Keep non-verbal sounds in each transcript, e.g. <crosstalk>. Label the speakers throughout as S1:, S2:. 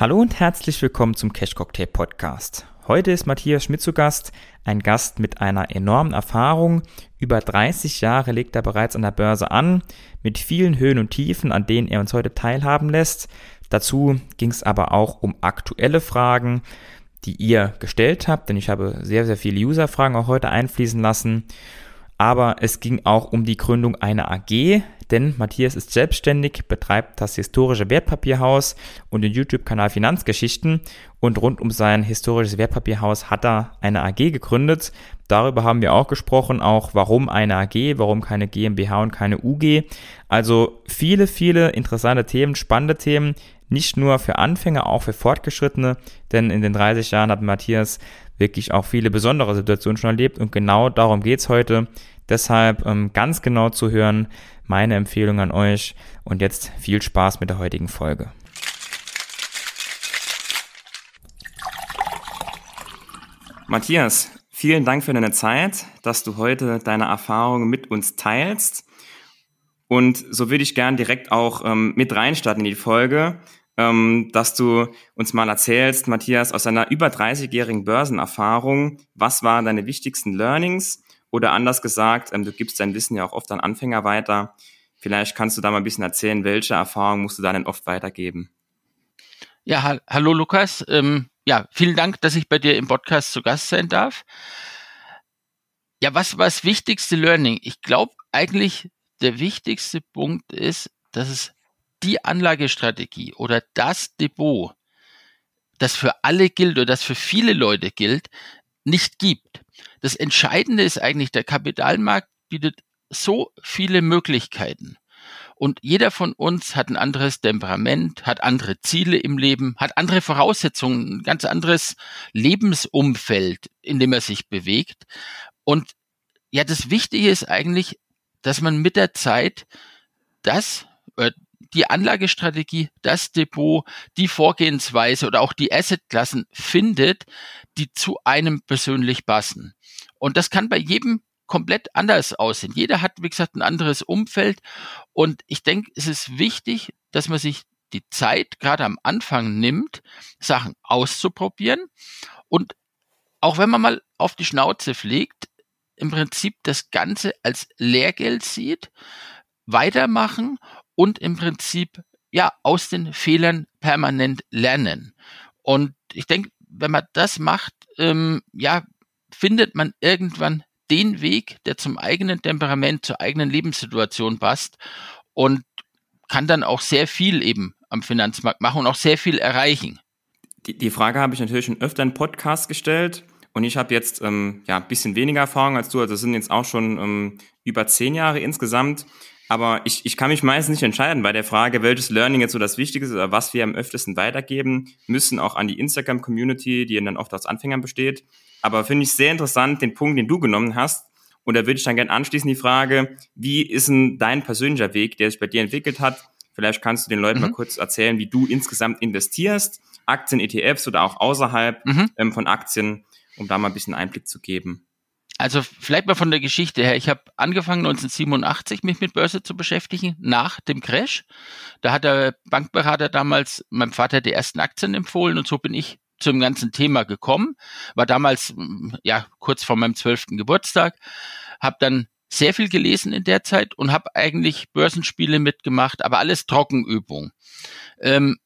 S1: Hallo und herzlich willkommen zum Cash Cocktail Podcast. Heute ist Matthias Schmidt zu Gast, ein Gast mit einer enormen Erfahrung. Über 30 Jahre legt er bereits an der Börse an, mit vielen Höhen und Tiefen, an denen er uns heute teilhaben lässt. Dazu ging es aber auch um aktuelle Fragen, die ihr gestellt habt, denn ich habe sehr, sehr viele User-Fragen auch heute einfließen lassen. Aber es ging auch um die Gründung einer AG, denn Matthias ist selbstständig, betreibt das historische Wertpapierhaus und den YouTube-Kanal Finanzgeschichten und rund um sein historisches Wertpapierhaus hat er eine AG gegründet. Darüber haben wir auch gesprochen, auch warum eine AG, warum keine GmbH und keine UG. Also viele, viele interessante Themen, spannende Themen, nicht nur für Anfänger, auch für Fortgeschrittene, denn in den 30 Jahren hat Matthias wirklich auch viele besondere Situationen schon erlebt und genau darum geht's heute. Deshalb ähm, ganz genau zu hören, meine Empfehlung an euch und jetzt viel Spaß mit der heutigen Folge. Matthias, vielen Dank für deine Zeit, dass du heute deine Erfahrungen mit uns teilst. Und so würde ich gern direkt auch ähm, mit reinstarten in die Folge, ähm, dass du uns mal erzählst, Matthias, aus deiner über 30-jährigen Börsenerfahrung, was waren deine wichtigsten Learnings oder anders gesagt, ähm, du gibst dein Wissen ja auch oft an Anfänger weiter. Vielleicht kannst du da mal ein bisschen erzählen, welche Erfahrungen musst du da denn oft weitergeben?
S2: Ja, ha hallo Lukas. Ähm, ja, vielen Dank, dass ich bei dir im Podcast zu Gast sein darf. Ja, was war das wichtigste Learning? Ich glaube eigentlich, der wichtigste Punkt ist, dass es die Anlagestrategie oder das Depot, das für alle gilt oder das für viele Leute gilt, nicht gibt. Das Entscheidende ist eigentlich, der Kapitalmarkt bietet so viele Möglichkeiten. Und jeder von uns hat ein anderes Temperament, hat andere Ziele im Leben, hat andere Voraussetzungen, ein ganz anderes Lebensumfeld, in dem er sich bewegt. Und ja, das Wichtige ist eigentlich, dass man mit der Zeit das, äh, die Anlagestrategie, das Depot, die Vorgehensweise oder auch die Assetklassen findet, die zu einem persönlich passen. Und das kann bei jedem komplett anders aussehen. Jeder hat, wie gesagt, ein anderes Umfeld. Und ich denke, es ist wichtig, dass man sich die Zeit gerade am Anfang nimmt, Sachen auszuprobieren. Und auch wenn man mal auf die Schnauze fliegt, im Prinzip das Ganze als Lehrgeld sieht, weitermachen und im Prinzip ja aus den Fehlern permanent lernen. Und ich denke, wenn man das macht, ähm, ja, findet man irgendwann den Weg, der zum eigenen Temperament, zur eigenen Lebenssituation passt und kann dann auch sehr viel eben am Finanzmarkt machen und auch sehr viel erreichen.
S1: Die, die Frage habe ich natürlich schon öfter in Podcast gestellt und ich habe jetzt ähm, ja ein bisschen weniger Erfahrung als du, also das sind jetzt auch schon ähm, über zehn Jahre insgesamt. Aber ich, ich kann mich meistens nicht entscheiden bei der Frage, welches Learning jetzt so das Wichtige ist oder was wir am öftesten weitergeben müssen, auch an die Instagram-Community, die dann oft aus Anfängern besteht. Aber finde ich sehr interessant, den Punkt, den du genommen hast. Und da würde ich dann gerne anschließen die Frage, wie ist denn dein persönlicher Weg, der sich bei dir entwickelt hat? Vielleicht kannst du den Leuten mhm. mal kurz erzählen, wie du insgesamt investierst, Aktien, ETFs oder auch außerhalb mhm. ähm, von Aktien, um da mal ein bisschen Einblick zu geben.
S2: Also vielleicht mal von der Geschichte her. Ich habe angefangen 1987 mich mit Börse zu beschäftigen, nach dem Crash. Da hat der Bankberater damals meinem Vater die ersten Aktien empfohlen und so bin ich zum ganzen Thema gekommen. War damals ja kurz vor meinem zwölften Geburtstag. Habe dann sehr viel gelesen in der Zeit und habe eigentlich Börsenspiele mitgemacht, aber alles Trockenübung. Ähm,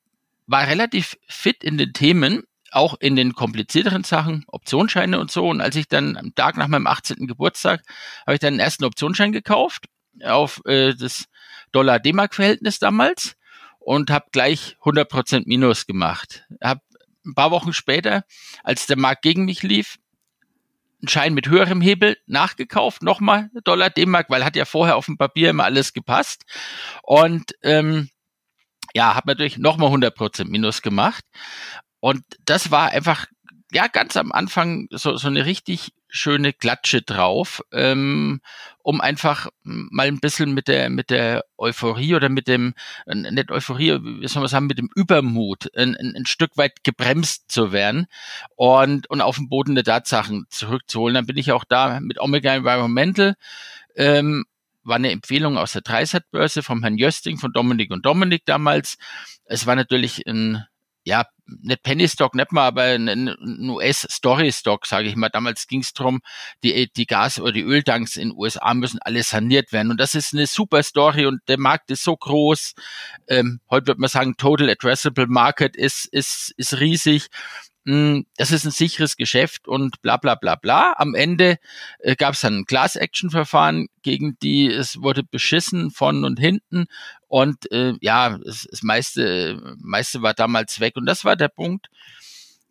S2: war relativ fit in den Themen auch in den komplizierteren Sachen, Optionsscheine und so. Und als ich dann am Tag nach meinem 18. Geburtstag habe ich dann den ersten Optionsschein gekauft auf äh, das Dollar-D-Mark-Verhältnis damals und habe gleich 100% Minus gemacht. Hab ein paar Wochen später, als der Markt gegen mich lief, einen Schein mit höherem Hebel nachgekauft, nochmal Dollar D-Mark, weil hat ja vorher auf dem Papier immer alles gepasst. Und ähm, ja, habe natürlich nochmal 100% Minus gemacht. Und das war einfach, ja, ganz am Anfang so, so eine richtig schöne Klatsche drauf, ähm, um einfach mal ein bisschen mit der, mit der Euphorie oder mit dem, äh, nicht Euphorie, wie soll man sagen, mit dem Übermut ein, ein, ein Stück weit gebremst zu werden und, und auf den Boden der Tatsachen zurückzuholen. Dann bin ich auch da mit Omega Environmental, ähm, war eine Empfehlung aus der Dreisat-Börse vom Herrn Jösting, von Dominik und Dominik damals. Es war natürlich ein ja, nicht Penny Stock, nicht mal, aber ein, ein US-Story-Stock, sage ich mal. Damals ging es darum, die, die Gas- oder die Öltanks in den USA müssen alle saniert werden. Und das ist eine super Story und der Markt ist so groß. Ähm, heute wird man sagen, Total Addressable Market ist, ist, ist riesig. Hm, das ist ein sicheres Geschäft und bla bla bla bla. Am Ende äh, gab es dann ein Class-Action-Verfahren gegen die, es wurde beschissen von und hinten und äh, ja, das, das meiste, meiste war damals weg und das war der Punkt.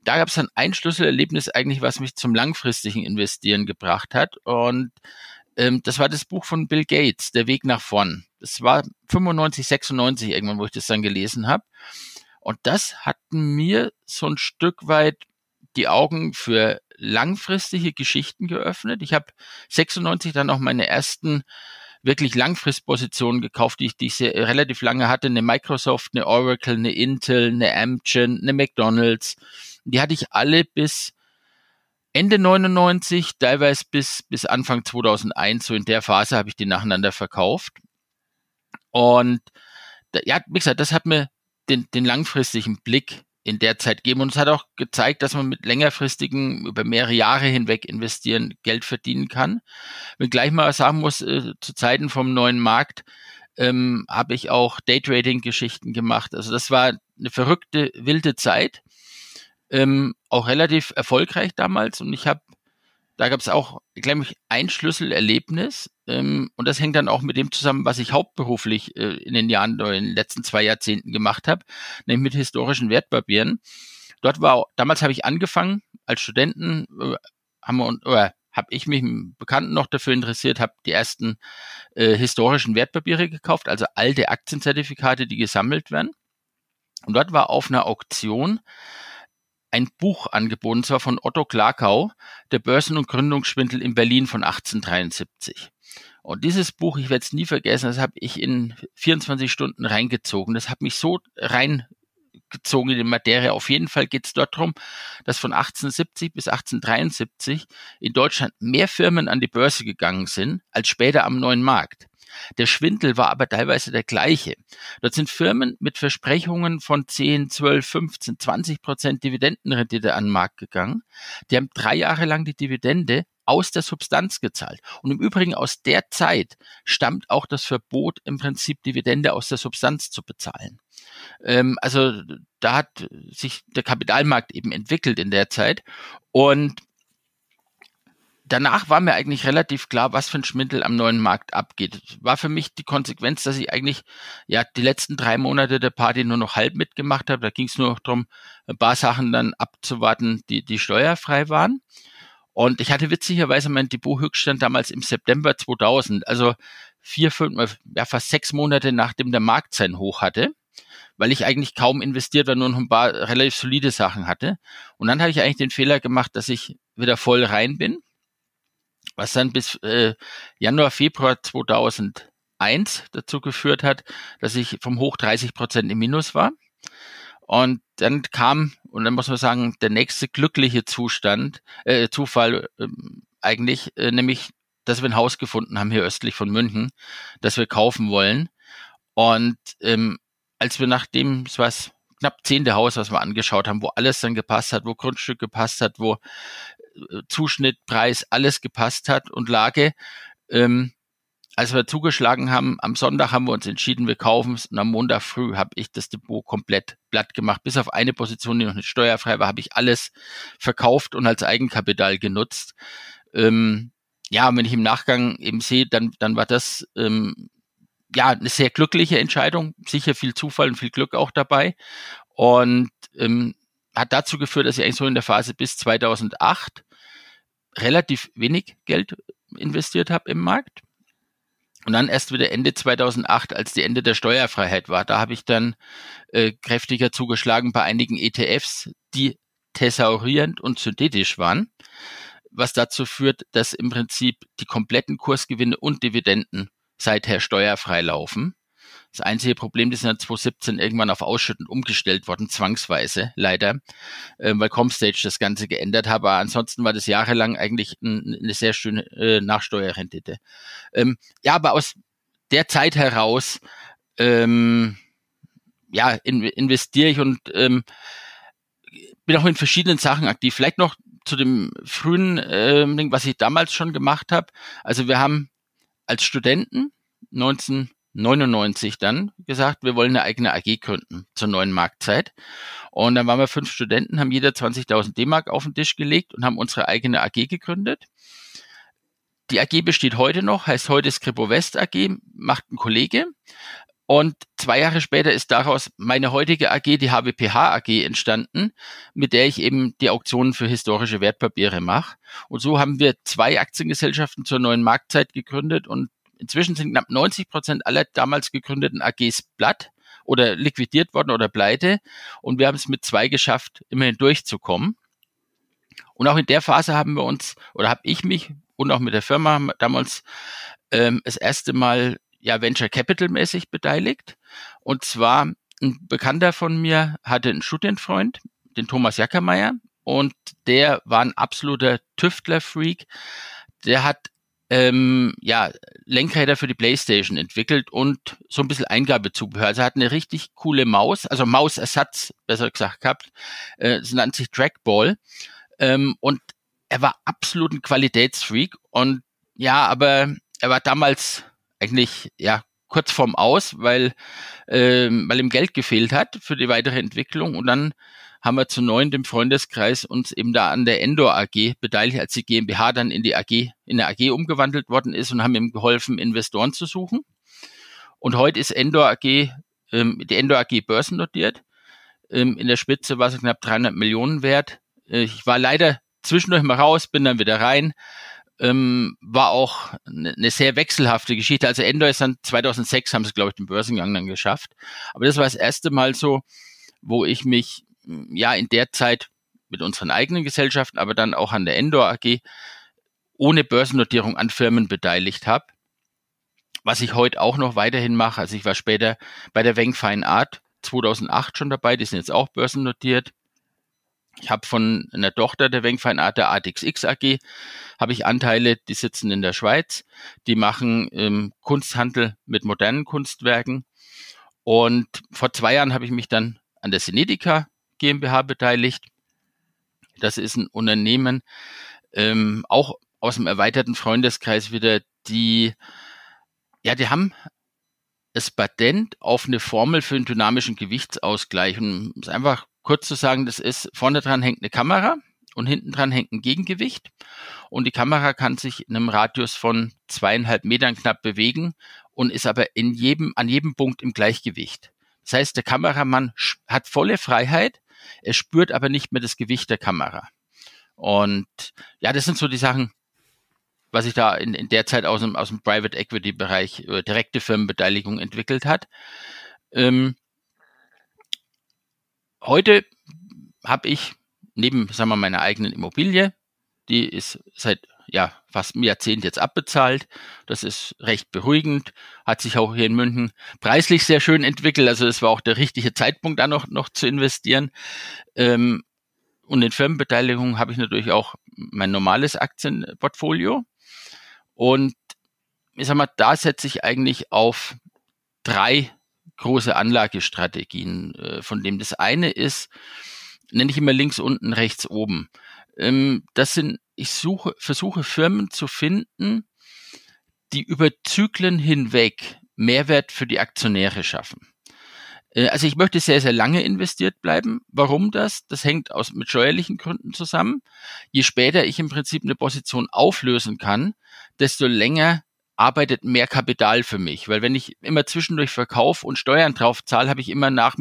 S2: Da gab es dann ein Schlüsselerlebnis eigentlich, was mich zum langfristigen Investieren gebracht hat und ähm, das war das Buch von Bill Gates, Der Weg nach vorn. Das war 95, 96 irgendwann, wo ich das dann gelesen habe. Und das hat mir so ein Stück weit die Augen für langfristige Geschichten geöffnet. Ich habe 96 dann auch meine ersten wirklich Langfristpositionen gekauft, die ich, die ich sehr, relativ lange hatte. Eine Microsoft, eine Oracle, eine Intel, eine Amgen, eine McDonald's. Die hatte ich alle bis Ende 99, teilweise bis, bis Anfang 2001. So in der Phase habe ich die nacheinander verkauft. Und ja, wie gesagt, das hat mir den, den langfristigen Blick in der Zeit geben. Und es hat auch gezeigt, dass man mit längerfristigen, über mehrere Jahre hinweg investieren, Geld verdienen kann. Wenn gleich mal sagen muss, äh, zu Zeiten vom neuen Markt ähm, habe ich auch Daytrading-Geschichten gemacht. Also das war eine verrückte, wilde Zeit. Ähm, auch relativ erfolgreich damals. Und ich habe da gab es auch, glaube ich, ein Schlüsselerlebnis. Ähm, und das hängt dann auch mit dem zusammen, was ich hauptberuflich äh, in den Jahren oder in den letzten zwei Jahrzehnten gemacht habe, nämlich mit historischen Wertpapieren. Dort war, damals habe ich angefangen, als Studenten äh, haben wir, oder habe ich mich mit Bekannten noch dafür interessiert, habe die ersten äh, historischen Wertpapiere gekauft, also alte Aktienzertifikate, die gesammelt werden. Und dort war auf einer Auktion ein Buch angeboten, zwar von Otto Klarkau, der Börsen- und Gründungsschwindel in Berlin von 1873. Und dieses Buch, ich werde es nie vergessen, das habe ich in 24 Stunden reingezogen. Das hat mich so reingezogen in die Materie. Auf jeden Fall geht es dort darum, dass von 1870 bis 1873 in Deutschland mehr Firmen an die Börse gegangen sind als später am neuen Markt. Der Schwindel war aber teilweise der gleiche. Dort sind Firmen mit Versprechungen von 10, 12, 15, 20 Prozent Dividendenrendite an den Markt gegangen. Die haben drei Jahre lang die Dividende aus der Substanz gezahlt. Und im Übrigen aus der Zeit stammt auch das Verbot, im Prinzip Dividende aus der Substanz zu bezahlen. Ähm, also da hat sich der Kapitalmarkt eben entwickelt in der Zeit. Und danach war mir eigentlich relativ klar, was für ein Schmindel am neuen Markt abgeht. War für mich die Konsequenz, dass ich eigentlich ja die letzten drei Monate der Party nur noch halb mitgemacht habe. Da ging es nur noch darum, ein paar Sachen dann abzuwarten, die, die steuerfrei waren. Und ich hatte witzigerweise mein Depot-Höchststand damals im September 2000, also vier, fünf, ja fast sechs Monate nachdem der Markt sein Hoch hatte, weil ich eigentlich kaum investiert war, nur noch ein paar relativ solide Sachen hatte. Und dann habe ich eigentlich den Fehler gemacht, dass ich wieder voll rein bin was dann bis äh, Januar, Februar 2001 dazu geführt hat, dass ich vom Hoch 30 Prozent im Minus war. Und dann kam, und dann muss man sagen, der nächste glückliche Zustand, äh, Zufall äh, eigentlich, äh, nämlich, dass wir ein Haus gefunden haben hier östlich von München, das wir kaufen wollen. Und ähm, als wir nach dem, es war knapp zehnte Haus, was wir angeschaut haben, wo alles dann gepasst hat, wo Grundstück gepasst hat, wo Zuschnitt, Preis, alles gepasst hat und Lage. Ähm, als wir zugeschlagen haben, am Sonntag haben wir uns entschieden, wir kaufen es und am Montag früh habe ich das Depot komplett platt gemacht. Bis auf eine Position, die noch nicht steuerfrei war, habe ich alles verkauft und als Eigenkapital genutzt. Ähm, ja, wenn ich im Nachgang eben sehe, dann, dann war das ähm, ja eine sehr glückliche Entscheidung. Sicher viel Zufall und viel Glück auch dabei. Und ähm, hat dazu geführt, dass ich eigentlich so in der Phase bis 2008 relativ wenig Geld investiert habe im Markt. Und dann erst wieder Ende 2008, als die Ende der Steuerfreiheit war, da habe ich dann äh, kräftiger zugeschlagen bei einigen ETFs, die thesaurierend und synthetisch waren, was dazu führt, dass im Prinzip die kompletten Kursgewinne und Dividenden seither steuerfrei laufen. Das einzige Problem, das ist in 2017 irgendwann auf Ausschütten umgestellt worden, zwangsweise, leider, äh, weil Comstage das Ganze geändert hat. Aber ansonsten war das jahrelang eigentlich ein, eine sehr schöne äh, Nachsteuerrendite. Ähm, ja, aber aus der Zeit heraus ähm, ja, in, investiere ich und ähm, bin auch in verschiedenen Sachen aktiv. Vielleicht noch zu dem frühen äh, Ding, was ich damals schon gemacht habe. Also wir haben als Studenten 1999 dann gesagt, wir wollen eine eigene AG gründen zur neuen Marktzeit. Und dann waren wir fünf Studenten, haben jeder 20.000 D-Mark auf den Tisch gelegt und haben unsere eigene AG gegründet. Die AG besteht heute noch, heißt heute Skripo West AG, macht ein Kollege. Und zwei Jahre später ist daraus meine heutige AG, die HWPH AG, entstanden, mit der ich eben die Auktionen für historische Wertpapiere mache. Und so haben wir zwei Aktiengesellschaften zur neuen Marktzeit gegründet und inzwischen sind knapp 90 Prozent aller damals gegründeten AGs platt oder liquidiert worden oder pleite. Und wir haben es mit zwei geschafft, immerhin durchzukommen. Und auch in der Phase haben wir uns oder habe ich mich und auch mit der Firma damals ähm, das erste Mal ja Venture Capital mäßig beteiligt. Und zwar ein Bekannter von mir hatte einen Studienfreund, den Thomas Jackermeier, und der war ein absoluter Tüftler-Freak. Der hat ähm, ja, Lenkräder für die Playstation entwickelt und so ein bisschen Eingabezubehör. Also er hat eine richtig coole Maus, also Mausersatz, besser gesagt gehabt. Äh, das nennt sich Trackball. Ähm, und er war absolut ein Qualitätsfreak und ja, aber er war damals eigentlich ja kurz vorm Aus, weil, äh, weil ihm Geld gefehlt hat für die weitere Entwicklung. Und dann haben wir zu neun dem Freundeskreis uns eben da an der Endor AG beteiligt, als die GmbH dann in die AG, in der AG umgewandelt worden ist und haben ihm geholfen, Investoren zu suchen. Und heute ist Endor AG, ähm, die Endor AG börsennotiert. Ähm, in der Spitze war es knapp 300 Millionen wert. Äh, ich war leider zwischendurch mal raus, bin dann wieder rein ähm, war auch eine ne sehr wechselhafte Geschichte. Also Endor ist dann 2006 haben sie, glaube ich, den Börsengang dann geschafft. Aber das war das erste Mal so, wo ich mich ja in der Zeit mit unseren eigenen Gesellschaften, aber dann auch an der Endor AG ohne Börsennotierung an Firmen beteiligt habe. Was ich heute auch noch weiterhin mache, also ich war später bei der Weng Fine Art 2008 schon dabei, die sind jetzt auch börsennotiert. Ich habe von einer Tochter der Wengfein Art, der ATXX AG, habe ich Anteile, die sitzen in der Schweiz, die machen ähm, Kunsthandel mit modernen Kunstwerken. Und vor zwei Jahren habe ich mich dann an der Senedica GmbH beteiligt. Das ist ein Unternehmen, ähm, auch aus dem erweiterten Freundeskreis wieder, die, ja, die haben das Patent auf eine Formel für einen dynamischen Gewichtsausgleich. Und es ist einfach kurz zu sagen, das ist, vorne dran hängt eine Kamera und hinten dran hängt ein Gegengewicht. Und die Kamera kann sich in einem Radius von zweieinhalb Metern knapp bewegen und ist aber in jedem, an jedem Punkt im Gleichgewicht. Das heißt, der Kameramann hat volle Freiheit, er spürt aber nicht mehr das Gewicht der Kamera. Und ja, das sind so die Sachen, was sich da in, in der Zeit aus dem, aus dem Private Equity Bereich äh, direkte Firmenbeteiligung entwickelt hat. Ähm, heute habe ich neben, sagen wir, meiner eigenen Immobilie, die ist seit ja, fast einem Jahrzehnt jetzt abbezahlt. Das ist recht beruhigend, hat sich auch hier in München preislich sehr schön entwickelt. Also es war auch der richtige Zeitpunkt, da noch, noch zu investieren. Ähm, und in Firmenbeteiligung habe ich natürlich auch mein normales Aktienportfolio. Und ich sag mal, da setze ich eigentlich auf drei große Anlagestrategien, äh, von dem das eine ist, nenne ich immer links unten, rechts oben. Ähm, das sind, ich suche, versuche Firmen zu finden, die über Zyklen hinweg Mehrwert für die Aktionäre schaffen. Äh, also ich möchte sehr, sehr lange investiert bleiben. Warum das? Das hängt aus, mit steuerlichen Gründen zusammen. Je später ich im Prinzip eine Position auflösen kann, desto länger arbeitet mehr Kapital für mich. Weil wenn ich immer zwischendurch Verkauf und Steuern drauf zahle, habe ich immer nach,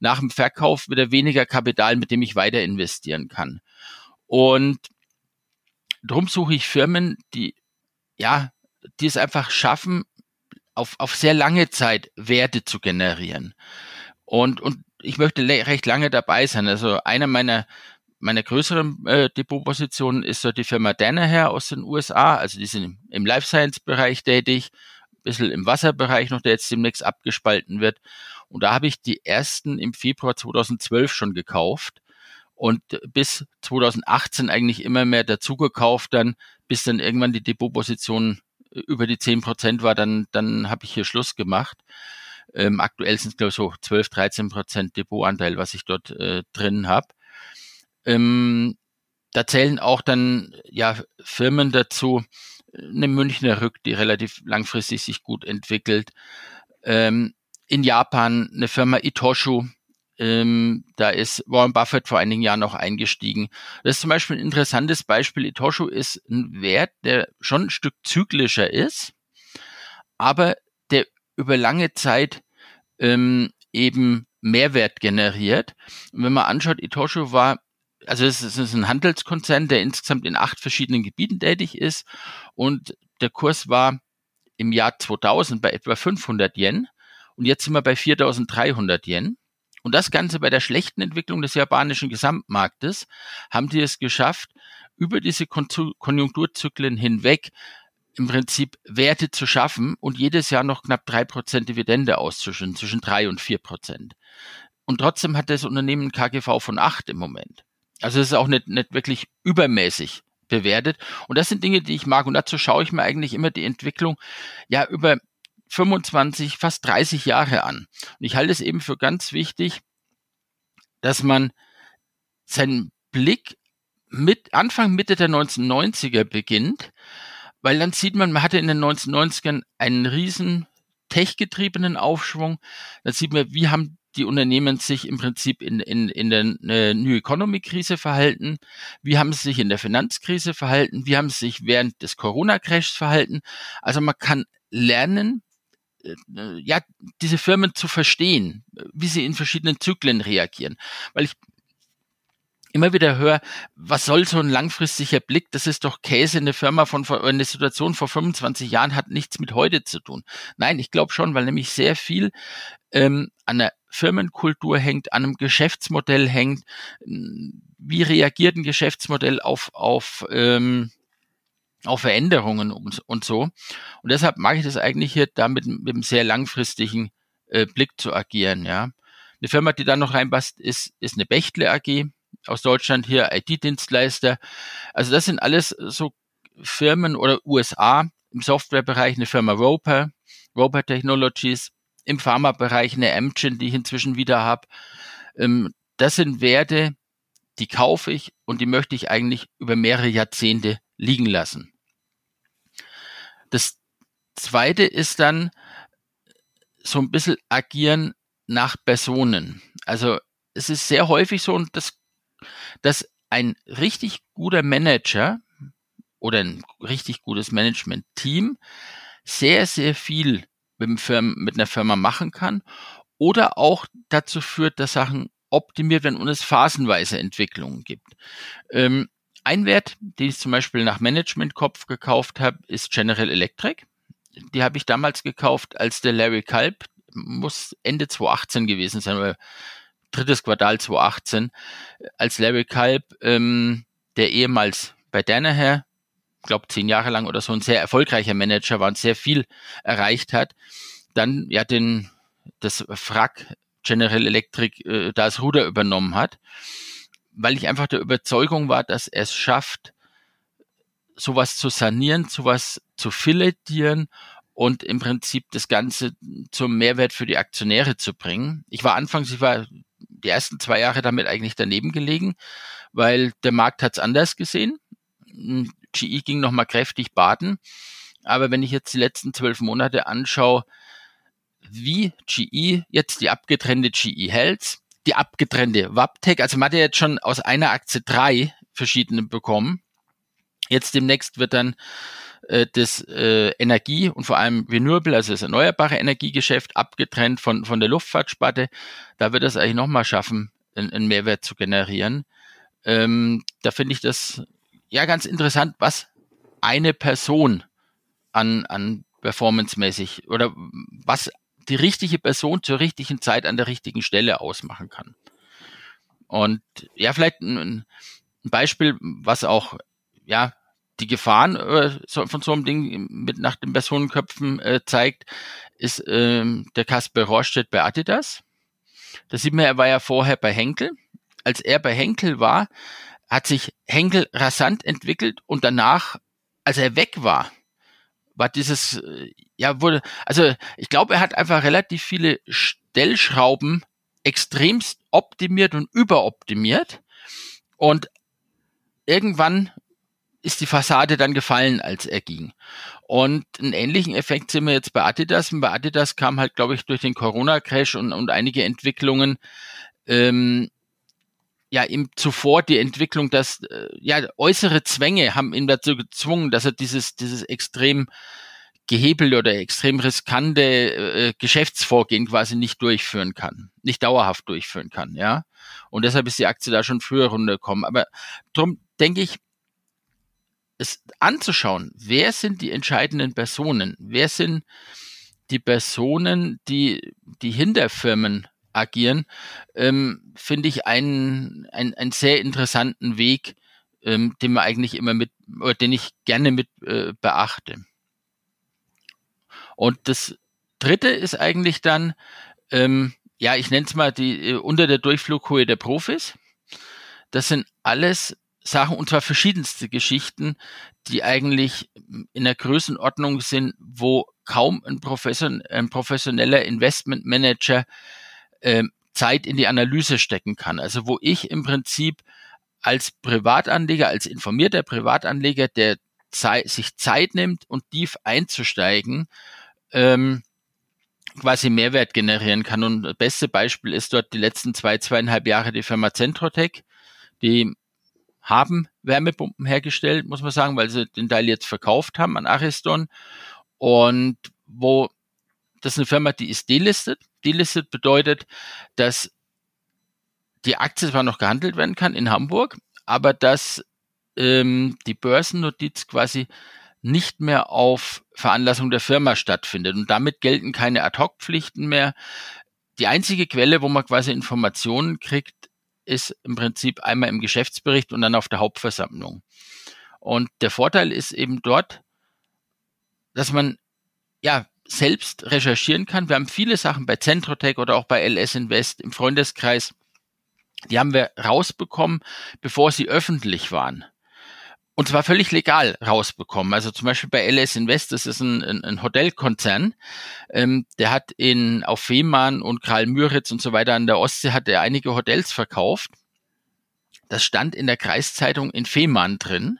S2: nach dem Verkauf wieder weniger Kapital, mit dem ich weiter investieren kann. Und darum suche ich Firmen, die, ja, die es einfach schaffen, auf, auf sehr lange Zeit Werte zu generieren. Und, und ich möchte recht lange dabei sein. Also einer meiner meine größeren äh, Depotpositionen ist so die Firma Danaher aus den USA, also die sind im Life Science Bereich tätig, ein bisschen im Wasserbereich noch, der jetzt demnächst abgespalten wird. Und da habe ich die ersten im Februar 2012 schon gekauft und bis 2018 eigentlich immer mehr dazu gekauft dann, bis dann irgendwann die Depotposition über die zehn Prozent war, dann, dann habe ich hier Schluss gemacht. Ähm, aktuell sind es, glaube ich, so 12, 13 Prozent Depotanteil, was ich dort äh, drin habe. Ähm, da zählen auch dann ja Firmen dazu, eine Münchner Rück, die relativ langfristig sich gut entwickelt. Ähm, in Japan eine Firma Itoshu, ähm, da ist Warren Buffett vor einigen Jahren noch eingestiegen. Das ist zum Beispiel ein interessantes Beispiel. Itoshu ist ein Wert, der schon ein Stück zyklischer ist, aber der über lange Zeit ähm, eben Mehrwert generiert. Und wenn man anschaut, Itoshu war also es ist ein Handelskonzern, der insgesamt in acht verschiedenen Gebieten tätig ist und der Kurs war im Jahr 2000 bei etwa 500 Yen und jetzt sind wir bei 4300 Yen. Und das Ganze bei der schlechten Entwicklung des japanischen Gesamtmarktes haben die es geschafft, über diese Konjunkturzyklen hinweg im Prinzip Werte zu schaffen und jedes Jahr noch knapp drei Prozent Dividende auszuschütten, zwischen drei und vier Prozent. Und trotzdem hat das Unternehmen ein KGV von acht im Moment. Also es ist auch nicht, nicht wirklich übermäßig bewertet. Und das sind Dinge, die ich mag. Und dazu schaue ich mir eigentlich immer die Entwicklung ja über 25, fast 30 Jahre an. Und ich halte es eben für ganz wichtig, dass man seinen Blick mit Anfang Mitte der 1990er beginnt, weil dann sieht man, man hatte in den 1990ern einen riesen tech-getriebenen Aufschwung. Da sieht man, wie haben die Unternehmen sich im Prinzip in, in, in der äh, New Economy Krise verhalten? Wie haben sie sich in der Finanzkrise verhalten? Wie haben sie sich während des Corona-Crashs verhalten? Also man kann lernen, ja, diese Firmen zu verstehen, wie sie in verschiedenen Zyklen reagieren. Weil ich immer wieder höre, was soll so ein langfristiger Blick? Das ist doch Käse. Eine Firma von, eine Situation vor 25 Jahren hat nichts mit heute zu tun. Nein, ich glaube schon, weil nämlich sehr viel ähm, an der Firmenkultur hängt, an einem Geschäftsmodell hängt. Wie reagiert ein Geschäftsmodell auf, auf, ähm, auf Veränderungen und, und so. Und deshalb mag ich das eigentlich hier da mit, mit einem sehr langfristigen äh, Blick zu agieren, ja. Eine Firma, die da noch reinpasst, ist, ist eine Bechtle AG aus Deutschland hier, IT-Dienstleister. Also das sind alles so Firmen oder USA im Softwarebereich, eine Firma Roper, Roper Technologies, im Pharmabereich eine Amgen, die ich inzwischen wieder habe. Ähm, das sind Werte, die kaufe ich und die möchte ich eigentlich über mehrere Jahrzehnte liegen lassen. Das zweite ist dann so ein bisschen agieren nach Personen. Also es ist sehr häufig so, dass, dass ein richtig guter Manager oder ein richtig gutes Management-Team sehr, sehr viel mit, Firma, mit einer Firma machen kann oder auch dazu führt, dass Sachen optimiert werden und es phasenweise Entwicklungen gibt. Ähm, ein Wert, den ich zum Beispiel nach Management-Kopf gekauft habe, ist General Electric. Die habe ich damals gekauft, als der Larry Kalb, muss Ende 2018 gewesen sein, oder drittes Quartal 2018, als Larry Kalb, ähm, der ehemals bei Danaher glaube zehn Jahre lang oder so ein sehr erfolgreicher Manager war und sehr viel erreicht hat, dann ja den das Frack General Electric äh, das Ruder übernommen hat, weil ich einfach der Überzeugung war, dass er es schafft, sowas zu sanieren, sowas zu filetieren und im Prinzip das Ganze zum Mehrwert für die Aktionäre zu bringen. Ich war anfangs, ich war die ersten zwei Jahre damit eigentlich daneben gelegen, weil der Markt hat es anders gesehen. GE ging nochmal kräftig baden. Aber wenn ich jetzt die letzten zwölf Monate anschaue, wie GE jetzt die abgetrennte GE Health, die abgetrennte Waptec, also man hat ja jetzt schon aus einer Aktie drei verschiedene bekommen. Jetzt demnächst wird dann äh, das äh, Energie und vor allem Renewable, also das erneuerbare Energiegeschäft, abgetrennt von, von der Luftfahrtsparte. Da wird es eigentlich nochmal schaffen, einen, Mehrwert zu generieren. Ähm, da finde ich das ja ganz interessant, was eine Person an, an performancemäßig oder was die richtige Person zur richtigen Zeit an der richtigen Stelle ausmachen kann. Und ja, vielleicht ein, Beispiel, was auch ja die Gefahren äh, von so einem Ding mit nach den Personenköpfen äh, zeigt, ist ähm, der Kasper Rohrstedt bei Adidas. Da sieht man, er war ja vorher bei Henkel. Als er bei Henkel war, hat sich Henkel rasant entwickelt und danach, als er weg war, war dieses, ja, wurde, also ich glaube, er hat einfach relativ viele Stellschrauben extremst optimiert und überoptimiert. Und irgendwann ist die Fassade dann gefallen, als er ging. Und einen ähnlichen Effekt sehen wir jetzt bei Adidas. Und bei Adidas kam halt, glaube ich, durch den Corona-Crash und, und einige Entwicklungen ähm, ja ihm zuvor die Entwicklung, dass äh, ja äußere Zwänge haben ihn dazu gezwungen, dass er dieses dieses extrem gehebelte oder extrem riskante äh, Geschäftsvorgehen quasi nicht durchführen kann, nicht dauerhaft durchführen kann, ja. Und deshalb ist die Aktie da schon früher runtergekommen. Aber darum denke ich, es anzuschauen, wer sind die entscheidenden Personen, wer sind die Personen, die die hinter Firmen agieren, ähm, finde ich einen, einen, einen sehr interessanten Weg, ähm, den man eigentlich immer mit, oder den ich gerne mit äh, beachte. Und das dritte ist eigentlich dann, ähm, ja, ich nenne es mal die äh, unter der Durchflughöhe der Profis. Das sind alles Sachen, und zwar verschiedenste Geschichten, die eigentlich in der Größenordnung sind, wo kaum ein, Profession, ein professioneller Investmentmanager äh, Zeit in die Analyse stecken kann. Also wo ich im Prinzip als Privatanleger, als informierter Privatanleger, der Zeit, sich Zeit nimmt und tief einzusteigen, ähm, quasi Mehrwert generieren kann. Und das beste Beispiel ist dort die letzten zwei, zweieinhalb Jahre die Firma Centrotech. Die haben Wärmepumpen hergestellt, muss man sagen, weil sie den Teil jetzt verkauft haben an Ariston. Und wo das ist eine Firma, die ist delistet. Delistet bedeutet, dass die Aktie zwar noch gehandelt werden kann in Hamburg, aber dass ähm, die Börsennotiz quasi nicht mehr auf Veranlassung der Firma stattfindet. Und damit gelten keine Ad-Hoc-Pflichten mehr. Die einzige Quelle, wo man quasi Informationen kriegt, ist im Prinzip einmal im Geschäftsbericht und dann auf der Hauptversammlung. Und der Vorteil ist eben dort, dass man ja selbst recherchieren kann. Wir haben viele Sachen bei Centrotech oder auch bei LS Invest im Freundeskreis, die haben wir rausbekommen, bevor sie öffentlich waren. Und zwar völlig legal rausbekommen. Also zum Beispiel bei LS Invest, das ist ein, ein, ein Hotelkonzern, ähm, der hat in auf Fehmarn und Karl Müritz und so weiter an der Ostsee hat er einige Hotels verkauft. Das stand in der Kreiszeitung in Fehmarn drin,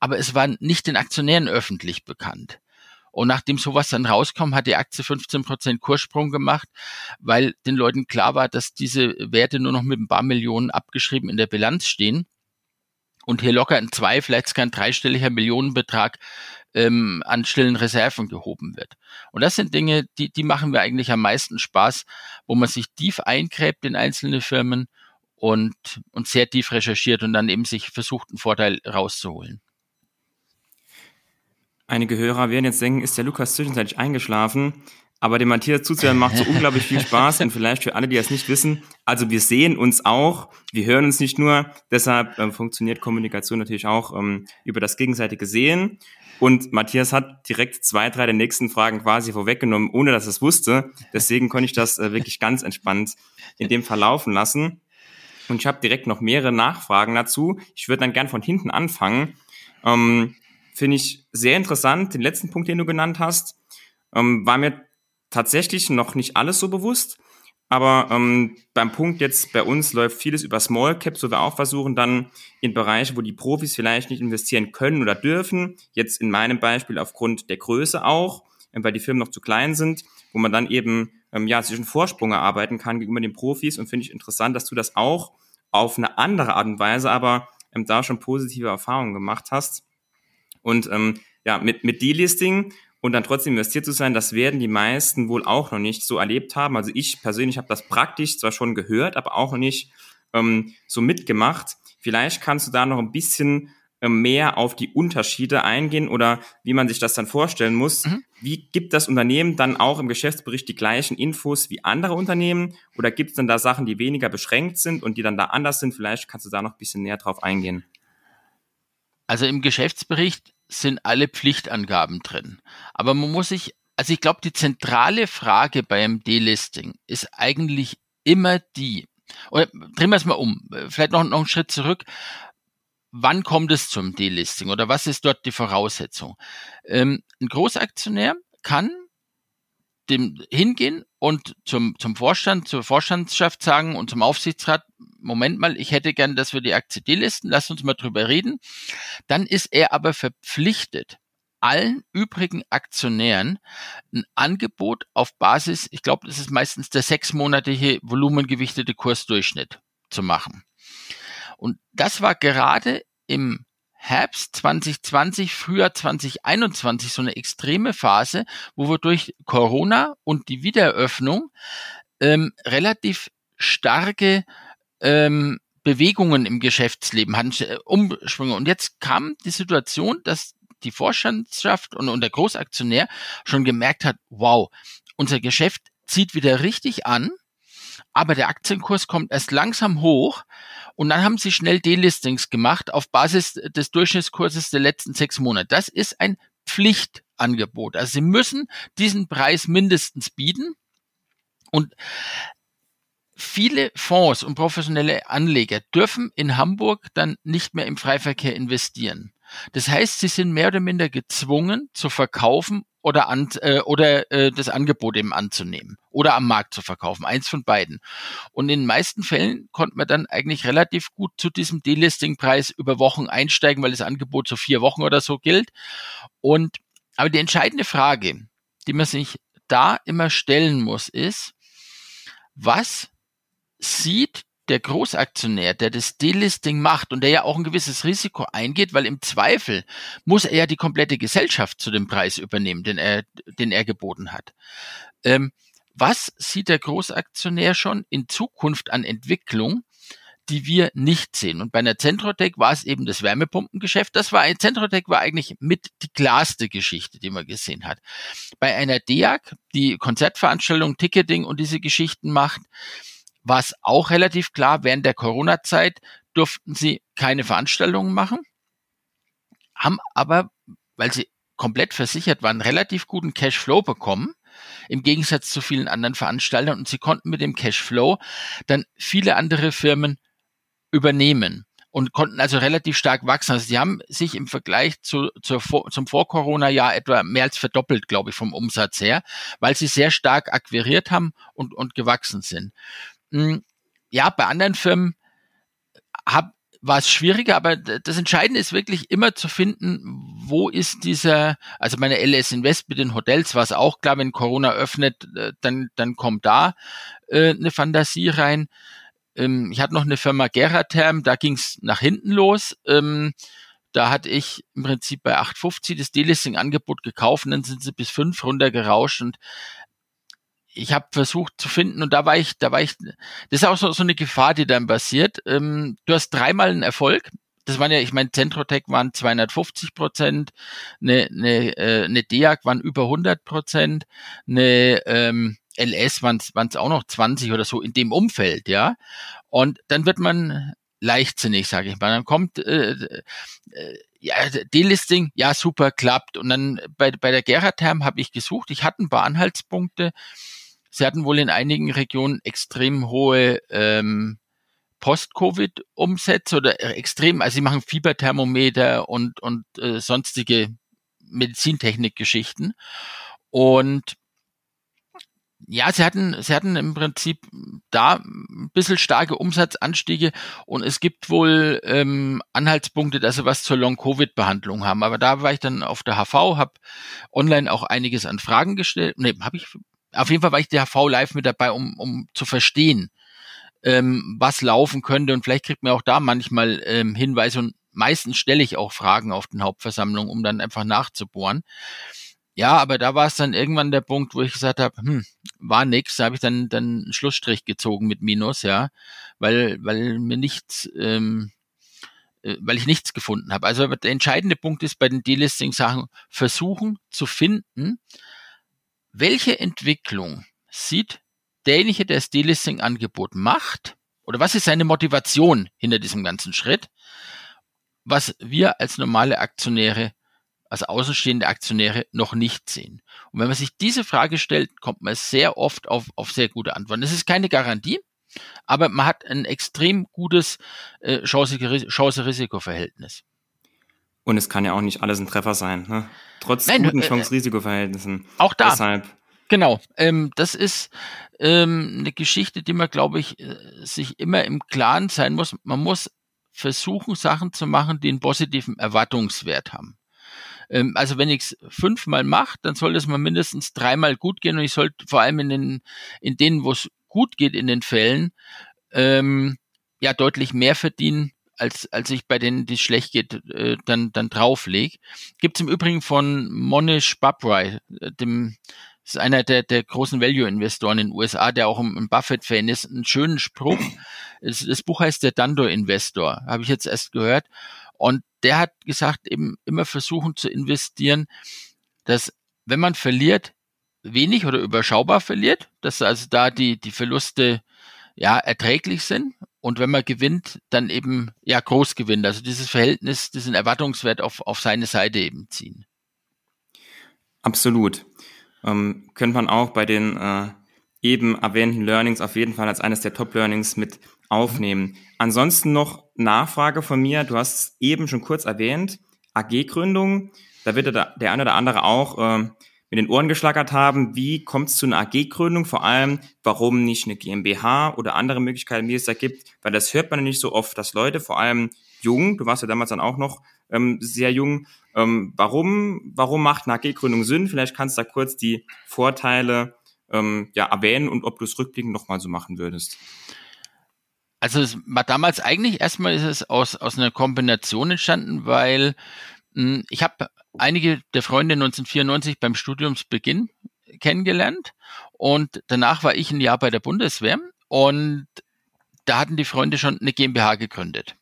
S2: aber es war nicht den Aktionären öffentlich bekannt. Und nachdem sowas dann rauskam, hat die Aktie 15% Kurssprung gemacht, weil den Leuten klar war, dass diese Werte nur noch mit ein paar Millionen abgeschrieben in der Bilanz stehen und hier locker ein zwei, vielleicht sogar ein dreistelliger Millionenbetrag ähm, an stillen Reserven gehoben wird. Und das sind Dinge, die, die machen mir eigentlich am meisten Spaß, wo man sich tief eingräbt in einzelne Firmen und, und sehr tief recherchiert und dann eben sich versucht, einen Vorteil rauszuholen.
S1: Einige Hörer werden jetzt denken, ist der Lukas zwischenzeitlich eingeschlafen? Aber dem Matthias zuzuhören macht so <laughs> unglaublich viel Spaß und vielleicht für alle, die das nicht wissen, also wir sehen uns auch, wir hören uns nicht nur, deshalb ähm, funktioniert Kommunikation natürlich auch ähm, über das gegenseitige Sehen. Und Matthias hat direkt zwei, drei der nächsten Fragen quasi vorweggenommen, ohne dass er es wusste. Deswegen konnte ich das äh, wirklich ganz entspannt in dem verlaufen lassen. Und ich habe direkt noch mehrere Nachfragen dazu. Ich würde dann gern von hinten anfangen. Ähm, Finde ich sehr interessant. Den letzten Punkt, den du genannt hast, ähm, war mir tatsächlich noch nicht alles so bewusst. Aber ähm, beim Punkt jetzt bei uns läuft vieles über Small Cap, so wir auch versuchen dann in Bereiche, wo die Profis vielleicht nicht investieren können oder dürfen, jetzt in meinem Beispiel aufgrund der Größe auch, äh, weil die Firmen noch zu klein sind, wo man dann eben ähm, ja zwischen Vorsprung erarbeiten kann gegenüber den Profis und finde ich interessant, dass du das auch auf eine andere Art und Weise, aber ähm, da schon positive Erfahrungen gemacht hast. Und ähm, ja, mit, mit Delisting und dann trotzdem investiert zu sein, das werden die meisten wohl auch noch nicht so erlebt haben. Also ich persönlich habe das praktisch zwar schon gehört, aber auch noch nicht ähm, so mitgemacht. Vielleicht kannst du da noch ein bisschen ähm, mehr auf die Unterschiede eingehen oder wie man sich das dann vorstellen muss. Mhm. Wie gibt das Unternehmen dann auch im Geschäftsbericht die gleichen Infos wie andere Unternehmen oder gibt es dann da Sachen, die weniger beschränkt sind und die dann da anders sind? Vielleicht kannst du da noch ein bisschen näher drauf eingehen.
S2: Also im Geschäftsbericht sind alle Pflichtangaben drin. Aber man muss sich, also ich glaube, die zentrale Frage beim Delisting ist eigentlich immer die, oder drehen wir es mal um, vielleicht noch, noch einen Schritt zurück. wann kommt es zum Delisting oder was ist dort die Voraussetzung? Ähm, ein Großaktionär kann dem hingehen und zum, zum Vorstand, zur Vorstandschaft sagen und zum Aufsichtsrat, Moment mal, ich hätte gern, dass wir die Aktie delisten, lass uns mal drüber reden. Dann ist er aber verpflichtet, allen übrigen Aktionären ein Angebot auf Basis, ich glaube, das ist meistens der sechsmonatliche volumengewichtete Kursdurchschnitt zu machen. Und das war gerade im Herbst 2020, Frühjahr 2021 so eine extreme Phase, wo wir durch Corona und die Wiedereröffnung ähm, relativ starke ähm, Bewegungen im Geschäftsleben hatten, äh, Umschwünge. Und jetzt kam die Situation, dass die Vorstandschaft und, und der Großaktionär schon gemerkt hat, wow, unser Geschäft zieht wieder richtig an, aber der Aktienkurs kommt erst langsam hoch und dann haben sie schnell Delistings gemacht auf Basis des Durchschnittskurses der letzten sechs Monate. Das ist ein Pflichtangebot. Also sie müssen diesen Preis mindestens bieten. Und viele Fonds und professionelle Anleger dürfen in Hamburg dann nicht mehr im Freiverkehr investieren. Das heißt, sie sind mehr oder minder gezwungen zu verkaufen oder, an, äh, oder äh, das Angebot eben anzunehmen oder am Markt zu verkaufen. Eins von beiden. Und in den meisten Fällen konnte man dann eigentlich relativ gut zu diesem Delisting-Preis über Wochen einsteigen, weil das Angebot so vier Wochen oder so gilt. Und aber die entscheidende Frage, die man sich da immer stellen muss, ist, was sieht der Großaktionär, der das Delisting macht und der ja auch ein gewisses Risiko eingeht, weil im Zweifel muss er ja die komplette Gesellschaft zu dem Preis übernehmen, den er, den er geboten hat. Ähm, was sieht der Großaktionär schon in Zukunft an Entwicklung, die wir nicht sehen? Und bei einer Centrotech war es eben das Wärmepumpengeschäft. Das war Centrotech war eigentlich mit die klarste Geschichte, die man gesehen hat. Bei einer DEAG, die Konzertveranstaltung, Ticketing und diese Geschichten macht, war es auch relativ klar, während der Corona-Zeit durften sie keine Veranstaltungen machen, haben aber, weil sie komplett versichert waren, relativ guten Cashflow bekommen, im Gegensatz zu vielen anderen Veranstaltern. Und sie konnten mit dem Cashflow dann viele andere Firmen übernehmen und konnten also relativ stark wachsen. Also sie haben sich im Vergleich zu, zur, zum Vor-Corona-Jahr etwa mehr als verdoppelt, glaube ich, vom Umsatz her, weil sie sehr stark akquiriert haben und, und gewachsen sind. Hm, ja, bei anderen Firmen hab, war es schwieriger, aber das Entscheidende ist wirklich immer zu finden, wo ist dieser, also meine LS Invest mit den Hotels war es auch klar, wenn Corona öffnet, äh, dann, dann kommt da äh, eine Fantasie rein. Ähm, ich hatte noch eine Firma Geratherm, da ging es nach hinten los. Ähm, da hatte ich im Prinzip bei 8,50 das Delisting-Angebot gekauft und dann sind sie bis 5 runtergerauscht und ich habe versucht zu finden und da war ich, da war ich, das ist auch so, so eine Gefahr, die dann passiert. Ähm, du hast dreimal einen Erfolg. Das waren ja, ich meine, Centrotech waren 250 Prozent, eine, eine, äh, eine DEAG waren über 100 Prozent, eine ähm, LS waren es auch noch 20 oder so in dem Umfeld, ja. Und dann wird man leichtsinnig, sage ich mal. Dann kommt äh, äh, ja, Delisting, ja super, klappt. Und dann bei, bei der Gerhard-Term habe ich gesucht. Ich hatte ein paar Anhaltspunkte. Sie hatten wohl in einigen Regionen extrem hohe ähm, Post-Covid-Umsätze oder extrem, also sie machen Fieberthermometer und, und äh, sonstige Medizintechnik-Geschichten. Und ja, sie hatten, sie hatten im Prinzip da ein bisschen starke Umsatzanstiege und es gibt wohl ähm, Anhaltspunkte, dass sie was zur Long-Covid-Behandlung haben. Aber da war ich dann auf der HV, habe online auch einiges an Fragen gestellt. Nee, habe ich auf jeden Fall war ich der HV live mit dabei, um, um zu verstehen, ähm, was laufen könnte. Und vielleicht kriegt man auch da manchmal ähm, Hinweise und meistens stelle ich auch Fragen auf den Hauptversammlungen, um dann einfach nachzubohren. Ja, aber da war es dann irgendwann der Punkt, wo ich gesagt habe, hm, war nix, da habe ich dann dann einen Schlussstrich gezogen mit Minus, ja, weil weil mir nichts ähm, äh, weil ich nichts gefunden habe. Also der entscheidende Punkt ist bei den Delisting-Sachen versuchen zu finden, welche Entwicklung sieht derjenige, der das Delisting-Angebot macht, oder was ist seine Motivation hinter diesem ganzen Schritt, was wir als normale Aktionäre, als außenstehende Aktionäre noch nicht sehen. Und wenn man sich diese Frage stellt, kommt man sehr oft auf, auf sehr gute Antworten. Das ist keine Garantie, Aber man hat ein extrem gutes äh, Chance-Risiko-Verhältnis.
S1: Und es kann ja auch nicht alles ein Treffer sein, ne? trotz Nein, guten äh, Chance-Risiko-Verhältnissen.
S2: Auch da. Deshalb. Genau. Ähm, das ist ähm, eine Geschichte, die man, glaube ich, äh, sich immer im Klaren sein muss. Man muss versuchen, Sachen zu machen, die einen positiven Erwartungswert haben. Ähm, also wenn ich es fünfmal mache, dann soll es mal mindestens dreimal gut gehen und ich sollte vor allem in den, in denen, wo es gut geht in den Fällen, ähm, ja deutlich mehr verdienen, als, als ich bei denen, die schlecht geht, äh, dann, dann drauflege. Gibt es im Übrigen von Monish Babrai, äh, dem ist einer der, der großen Value-Investoren in den USA, der auch ein, Buffett-Fan ist, einen schönen Spruch. Das, das Buch heißt der Dando-Investor, habe ich jetzt erst gehört. Und der hat gesagt, eben immer versuchen zu investieren, dass wenn man verliert, wenig oder überschaubar verliert, dass also da die, die Verluste ja erträglich sind und wenn man gewinnt, dann eben ja groß gewinnt. Also dieses Verhältnis, diesen Erwartungswert auf, auf seine Seite eben ziehen.
S1: Absolut. Ähm, könnte man auch bei den äh, eben erwähnten Learnings auf jeden Fall als eines der Top-Learnings mit aufnehmen. Ansonsten noch Nachfrage von mir. Du hast eben schon kurz erwähnt, AG-Gründung. Da wird der, der eine oder andere auch äh, mit den Ohren geschlagert haben. Wie kommt es zu einer AG-Gründung? Vor allem, warum nicht eine GmbH oder andere Möglichkeiten, die es da gibt? Weil das hört man nicht so oft, dass Leute, vor allem jung, du warst ja damals dann auch noch ähm, sehr jung, ähm, warum, warum macht eine AG-Gründung Sinn? Vielleicht kannst du da kurz die Vorteile ähm, ja, erwähnen und ob du es rückblickend nochmal so machen würdest.
S2: Also es war damals eigentlich erstmal ist es aus, aus einer Kombination entstanden, weil ich habe einige der Freunde 1994 beim Studiumsbeginn kennengelernt und danach war ich ein Jahr bei der Bundeswehr und da hatten die Freunde schon eine GmbH gegründet.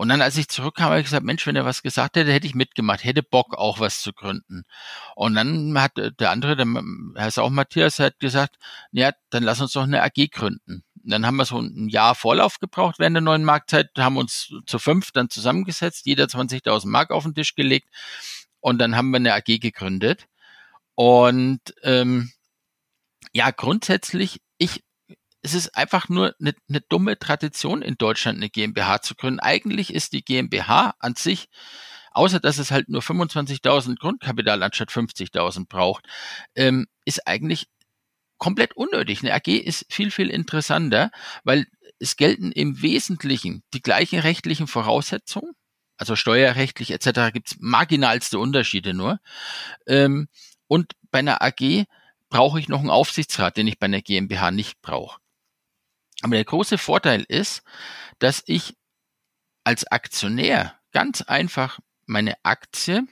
S2: Und dann, als ich zurückkam, habe ich gesagt, Mensch, wenn er was gesagt hätte, hätte ich mitgemacht, hätte Bock, auch was zu gründen. Und dann hat der andere, der Herr Sauch Matthias, hat gesagt, ja, dann lass uns doch eine AG gründen. Dann haben wir so ein Jahr Vorlauf gebraucht während der neuen Marktzeit, haben uns zu fünf dann zusammengesetzt, jeder 20.000 Mark auf den Tisch gelegt und dann haben wir eine AG gegründet. Und ähm, ja, grundsätzlich, ich, es ist einfach nur eine, eine dumme Tradition in Deutschland, eine GmbH zu gründen. Eigentlich ist die GmbH an sich außer dass es halt nur 25.000 Grundkapital anstatt 50.000 braucht, ähm, ist eigentlich komplett unnötig. Eine AG ist viel, viel interessanter, weil es gelten im Wesentlichen die gleichen rechtlichen Voraussetzungen, also steuerrechtlich etc. gibt es marginalste Unterschiede nur. Ähm, und bei einer AG brauche ich noch einen Aufsichtsrat, den ich bei einer GmbH nicht brauche. Aber der große Vorteil ist, dass ich als Aktionär ganz einfach meine Aktie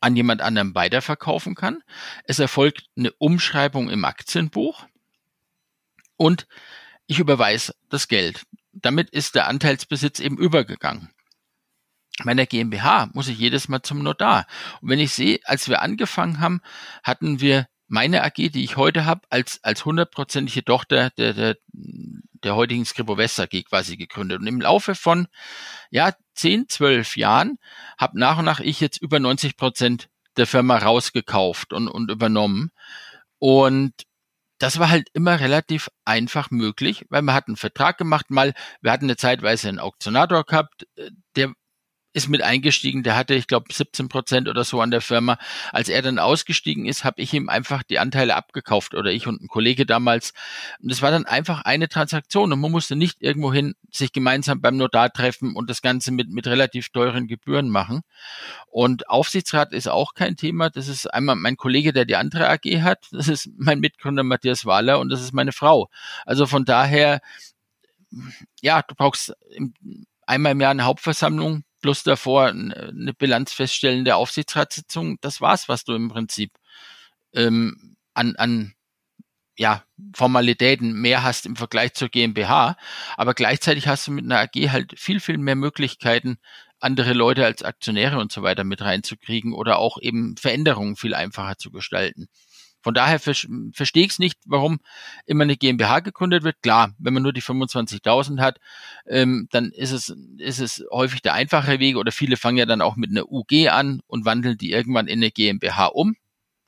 S2: an jemand anderem weiterverkaufen kann. Es erfolgt eine Umschreibung im Aktienbuch und ich überweise das Geld. Damit ist der Anteilsbesitz eben übergegangen. Meiner GmbH muss ich jedes Mal zum Notar. Und wenn ich sehe, als wir angefangen haben, hatten wir meine AG, die ich heute habe, als als hundertprozentige Tochter der, der, der heutigen Scribo West AG quasi gegründet. Und im Laufe von ja zehn, zwölf Jahren habe nach und nach ich jetzt über 90 Prozent der Firma rausgekauft und, und übernommen. Und das war halt immer relativ einfach möglich, weil wir hatten einen Vertrag gemacht, mal, wir hatten eine Zeitweise einen Auktionator gehabt, äh, der ist mit eingestiegen, der hatte, ich glaube, 17 Prozent oder so an der Firma. Als er dann ausgestiegen ist, habe ich ihm einfach die Anteile abgekauft oder ich und ein Kollege damals. Und es war dann einfach eine Transaktion und man musste nicht irgendwohin sich gemeinsam beim Notar treffen und das Ganze mit, mit relativ teuren Gebühren machen. Und Aufsichtsrat ist auch kein Thema. Das ist einmal mein Kollege, der die andere AG hat. Das ist mein Mitgründer Matthias Wahler und das ist meine Frau. Also von daher, ja, du brauchst einmal im Jahr eine Hauptversammlung, plus davor eine Bilanz feststellen der Aufsichtsratssitzung. Das war's, was du im Prinzip ähm, an, an ja, Formalitäten mehr hast im Vergleich zur GmbH. Aber gleichzeitig hast du mit einer AG halt viel, viel mehr Möglichkeiten, andere Leute als Aktionäre und so weiter mit reinzukriegen oder auch eben Veränderungen viel einfacher zu gestalten. Von daher verstehe ich es nicht, warum immer eine GmbH gegründet wird. Klar, wenn man nur die 25.000 hat, ähm, dann ist es, ist es häufig der einfache Weg oder viele fangen ja dann auch mit einer UG an und wandeln die irgendwann in eine GmbH um.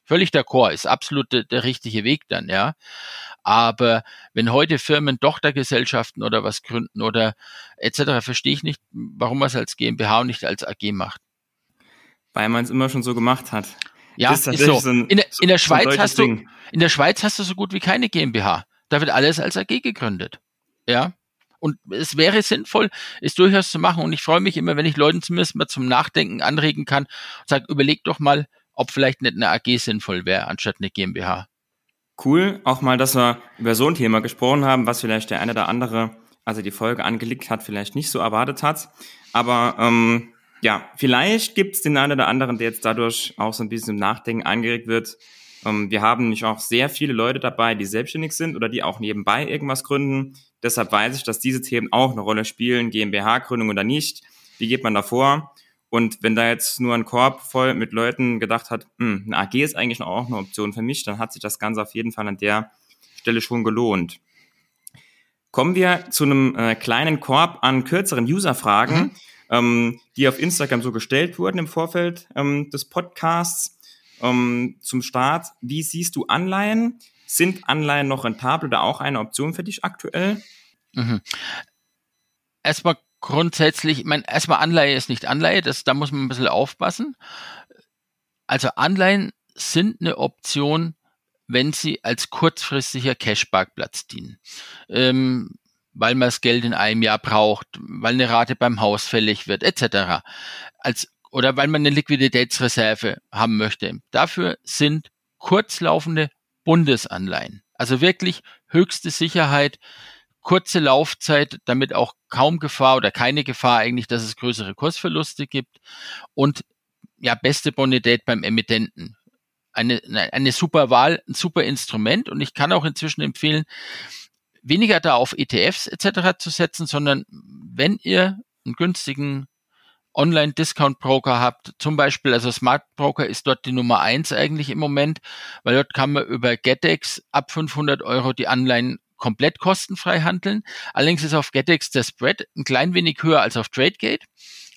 S2: Völlig d'accord, ist absolut der, der richtige Weg dann, ja. Aber wenn heute Firmen Tochtergesellschaften oder was gründen oder etc., verstehe ich nicht, warum man es als GmbH und nicht als AG macht.
S1: Weil man es immer schon so gemacht hat.
S2: Ja, ist, ist so. so ein, in, der, in der Schweiz hast du, in der Schweiz hast du so gut wie keine GmbH. Da wird alles als AG gegründet. Ja. Und es wäre sinnvoll, es durchaus zu machen. Und ich freue mich immer, wenn ich Leuten zumindest mal zum Nachdenken anregen kann und sage, überleg doch mal, ob vielleicht nicht eine AG sinnvoll wäre, anstatt eine GmbH.
S1: Cool, auch mal, dass wir über so ein Thema gesprochen haben, was vielleicht der eine oder andere, also die Folge angelegt hat, vielleicht nicht so erwartet hat. Aber ähm, ja, vielleicht gibt es den einen oder anderen, der jetzt dadurch auch so ein bisschen im Nachdenken angeregt wird. Ähm, wir haben nämlich auch sehr viele Leute dabei, die selbstständig sind oder die auch nebenbei irgendwas gründen. Deshalb weiß ich, dass diese Themen auch eine Rolle spielen, GmbH-Gründung oder nicht. Wie geht man da vor? Und wenn da jetzt nur ein Korb voll mit Leuten gedacht hat, hm, eine AG ist eigentlich auch eine Option für mich, dann hat sich das Ganze auf jeden Fall an der Stelle schon gelohnt. Kommen wir zu einem äh, kleinen Korb an kürzeren User-Fragen, mhm. Ähm, die auf Instagram so gestellt wurden im Vorfeld ähm, des Podcasts. Ähm, zum Start, wie siehst du Anleihen? Sind Anleihen noch rentabel oder auch eine Option für dich aktuell? Mhm.
S2: Erstmal grundsätzlich, ich meine, erstmal Anleihe ist nicht Anleihe, das, da muss man ein bisschen aufpassen. Also Anleihen sind eine Option, wenn sie als kurzfristiger Cashparkplatz dienen. Ähm, weil man das Geld in einem Jahr braucht, weil eine Rate beim Haus fällig wird, etc. Als, oder weil man eine Liquiditätsreserve haben möchte. Dafür sind kurzlaufende Bundesanleihen. Also wirklich höchste Sicherheit, kurze Laufzeit, damit auch kaum Gefahr oder keine Gefahr eigentlich, dass es größere Kursverluste gibt und ja, beste Bonität beim Emittenten. Eine, eine super Wahl, ein super Instrument und ich kann auch inzwischen empfehlen, weniger da auf ETFs etc. zu setzen, sondern wenn ihr einen günstigen Online-Discount-Broker habt, zum Beispiel, also Smart Broker ist dort die Nummer eins eigentlich im Moment, weil dort kann man über GetEx ab 500 Euro die Anleihen komplett kostenfrei handeln. Allerdings ist auf GetEx der Spread ein klein wenig höher als auf TradeGate.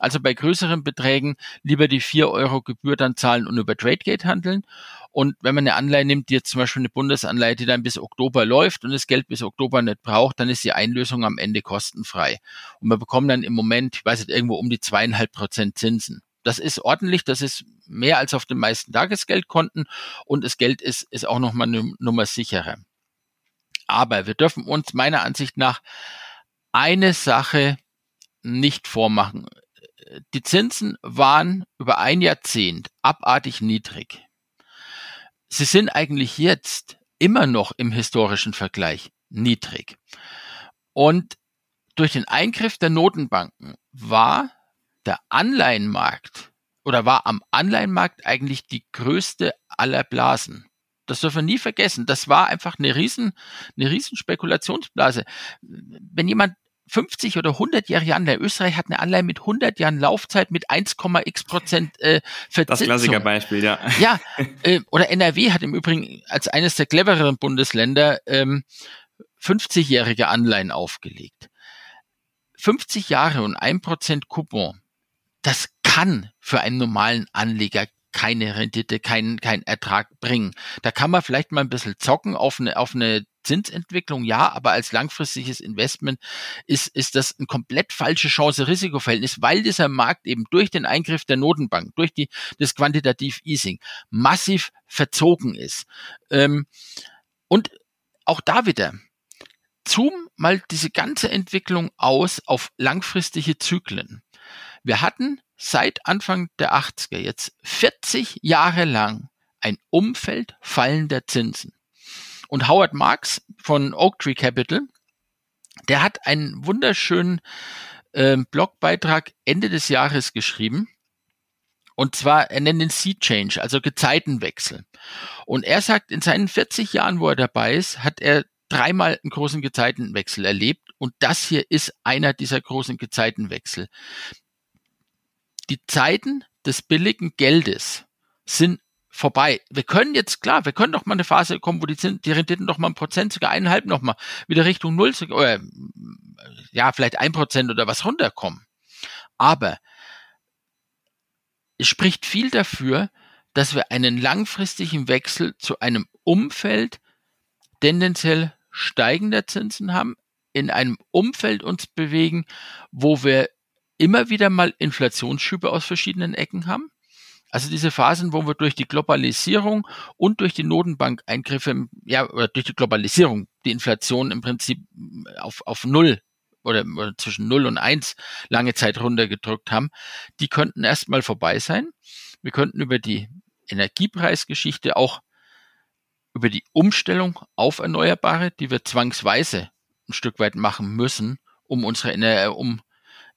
S2: Also bei größeren Beträgen lieber die vier Euro Gebühr dann zahlen und über TradeGate handeln. Und wenn man eine Anleihe nimmt, die jetzt zum Beispiel eine Bundesanleihe, die dann bis Oktober läuft und das Geld bis Oktober nicht braucht, dann ist die Einlösung am Ende kostenfrei. Und man bekommt dann im Moment, ich weiß nicht, irgendwo um die zweieinhalb Prozent Zinsen. Das ist ordentlich, das ist mehr als auf den meisten Tagesgeldkonten und das Geld ist, ist auch nochmal eine Nummer sicherer. Aber wir dürfen uns meiner Ansicht nach eine Sache nicht vormachen. Die Zinsen waren über ein Jahrzehnt abartig niedrig. Sie sind eigentlich jetzt immer noch im historischen Vergleich niedrig. Und durch den Eingriff der Notenbanken war der Anleihenmarkt oder war am Anleihenmarkt eigentlich die größte aller Blasen. Das dürfen wir nie vergessen. Das war einfach eine riesen, eine riesen Spekulationsblase. Wenn jemand 50 oder 100 Jahre Anleihe. Österreich hat eine Anleihe mit 100 Jahren Laufzeit mit 1,x Prozent äh,
S1: Verzinsung. Das Klassikerbeispiel, ja.
S2: Ja, <laughs> äh, oder NRW hat im Übrigen als eines der clevereren Bundesländer ähm, 50-jährige Anleihen aufgelegt. 50 Jahre und 1% Coupon, das kann für einen normalen Anleger keine Rendite, keinen kein Ertrag bringen. Da kann man vielleicht mal ein bisschen zocken auf eine, auf eine Zinsentwicklung, ja, aber als langfristiges Investment ist, ist das ein komplett falsche Chance-Risiko-Verhältnis, weil dieser Markt eben durch den Eingriff der Notenbank, durch die, das Quantitativ Easing massiv verzogen ist. Ähm, und auch da wieder, zoom mal diese ganze Entwicklung aus auf langfristige Zyklen. Wir hatten seit Anfang der 80er, jetzt 40 Jahre lang, ein Umfeld fallender Zinsen. Und Howard Marks von Oaktree Capital, der hat einen wunderschönen äh, Blogbeitrag Ende des Jahres geschrieben. Und zwar, er nennt den Sea Change, also Gezeitenwechsel. Und er sagt, in seinen 40 Jahren, wo er dabei ist, hat er dreimal einen großen Gezeitenwechsel erlebt. Und das hier ist einer dieser großen Gezeitenwechsel die Zeiten des billigen Geldes sind vorbei. Wir können jetzt, klar, wir können doch mal eine Phase kommen, wo die, die Renditen doch mal ein Prozent, sogar eineinhalb noch mal wieder Richtung Null, oder, ja, vielleicht ein Prozent oder was runterkommen. Aber es spricht viel dafür, dass wir einen langfristigen Wechsel zu einem Umfeld tendenziell steigender Zinsen haben, in einem Umfeld uns bewegen, wo wir immer wieder mal Inflationsschübe aus verschiedenen Ecken haben. Also diese Phasen, wo wir durch die Globalisierung und durch die Notenbankeingriffe, ja, oder durch die Globalisierung die Inflation im Prinzip auf, auf Null oder, oder zwischen Null und Eins lange Zeit runtergedrückt haben, die könnten erstmal vorbei sein. Wir könnten über die Energiepreisgeschichte auch über die Umstellung auf Erneuerbare, die wir zwangsweise ein Stück weit machen müssen, um unsere, um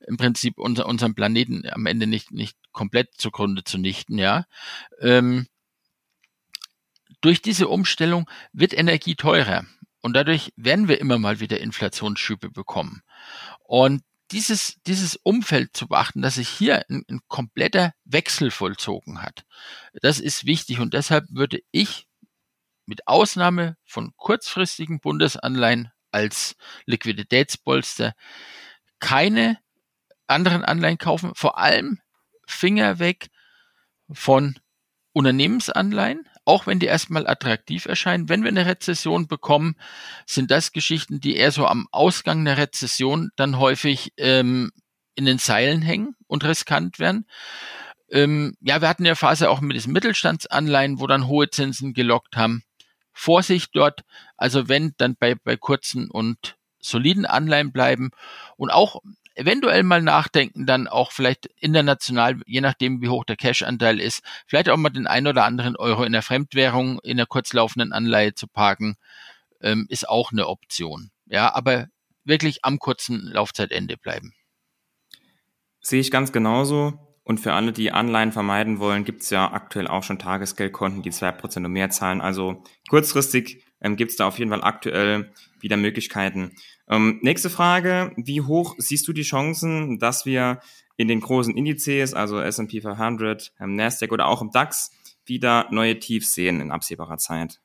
S2: im Prinzip unser, unseren Planeten am Ende nicht, nicht komplett zugrunde zu nichten, ja. Ähm, durch diese Umstellung wird Energie teurer und dadurch werden wir immer mal wieder Inflationsschübe bekommen. Und dieses, dieses Umfeld zu beachten, dass sich hier ein, ein kompletter Wechsel vollzogen hat, das ist wichtig und deshalb würde ich mit Ausnahme von kurzfristigen Bundesanleihen als Liquiditätspolster keine anderen Anleihen kaufen, vor allem Finger weg von Unternehmensanleihen, auch wenn die erstmal attraktiv erscheinen. Wenn wir eine Rezession bekommen, sind das Geschichten, die eher so am Ausgang der Rezession dann häufig ähm, in den Seilen hängen und riskant werden. Ähm, ja, wir hatten ja Phase auch mit diesen Mittelstandsanleihen, wo dann hohe Zinsen gelockt haben. Vorsicht dort, also wenn, dann bei, bei kurzen und soliden Anleihen bleiben und auch eventuell mal nachdenken, dann auch vielleicht international, je nachdem wie hoch der Cash-Anteil ist, vielleicht auch mal den ein oder anderen Euro in der Fremdwährung in der kurzlaufenden Anleihe zu parken, ähm, ist auch eine Option. Ja, aber wirklich am kurzen Laufzeitende bleiben.
S1: Sehe ich ganz genauso. Und für alle, die Anleihen vermeiden wollen, gibt es ja aktuell auch schon Tagesgeldkonten, die zwei Prozent und mehr zahlen. Also kurzfristig ähm, gibt es da auf jeden Fall aktuell wieder Möglichkeiten. Ähm, nächste Frage, wie hoch siehst du die Chancen, dass wir in den großen Indizes, also S&P 500, ähm, Nasdaq oder auch im DAX, wieder neue Tiefs sehen in absehbarer Zeit?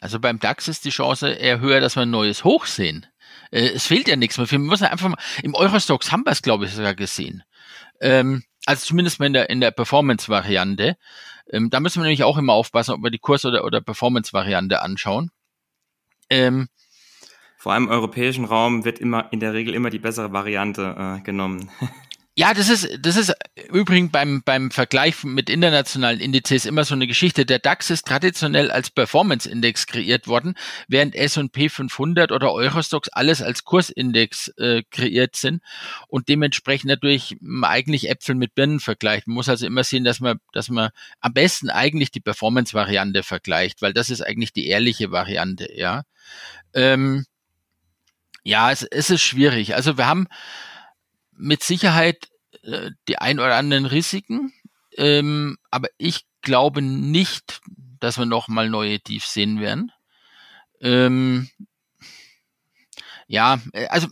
S2: Also beim DAX ist die Chance eher höher, dass wir ein neues Hoch sehen. Äh, es fehlt ja nichts mehr. Wir müssen einfach mal, im Eurostox haben wir es, glaube ich, sogar gesehen. Ähm, also zumindest mal in der, in der Performance-Variante. Ähm, da müssen wir nämlich auch immer aufpassen, ob wir die Kurs- oder, oder Performance-Variante anschauen.
S1: Ähm, Vor allem im europäischen Raum wird immer in der Regel immer die bessere Variante äh, genommen. <laughs>
S2: Ja, das ist, das ist übrigens beim, beim Vergleich mit internationalen Indizes immer so eine Geschichte. Der DAX ist traditionell als Performance-Index kreiert worden, während S&P 500 oder Eurostox alles als Kursindex äh, kreiert sind und dementsprechend natürlich eigentlich Äpfel mit Birnen vergleicht. Man muss also immer sehen, dass man, dass man am besten eigentlich die Performance-Variante vergleicht, weil das ist eigentlich die ehrliche Variante, ja. Ähm, ja, es, es ist schwierig. Also wir haben mit Sicherheit äh, die ein oder anderen Risiken, ähm, aber ich glaube nicht, dass wir noch mal neue Tiefs sehen werden. Ähm, ja, äh, also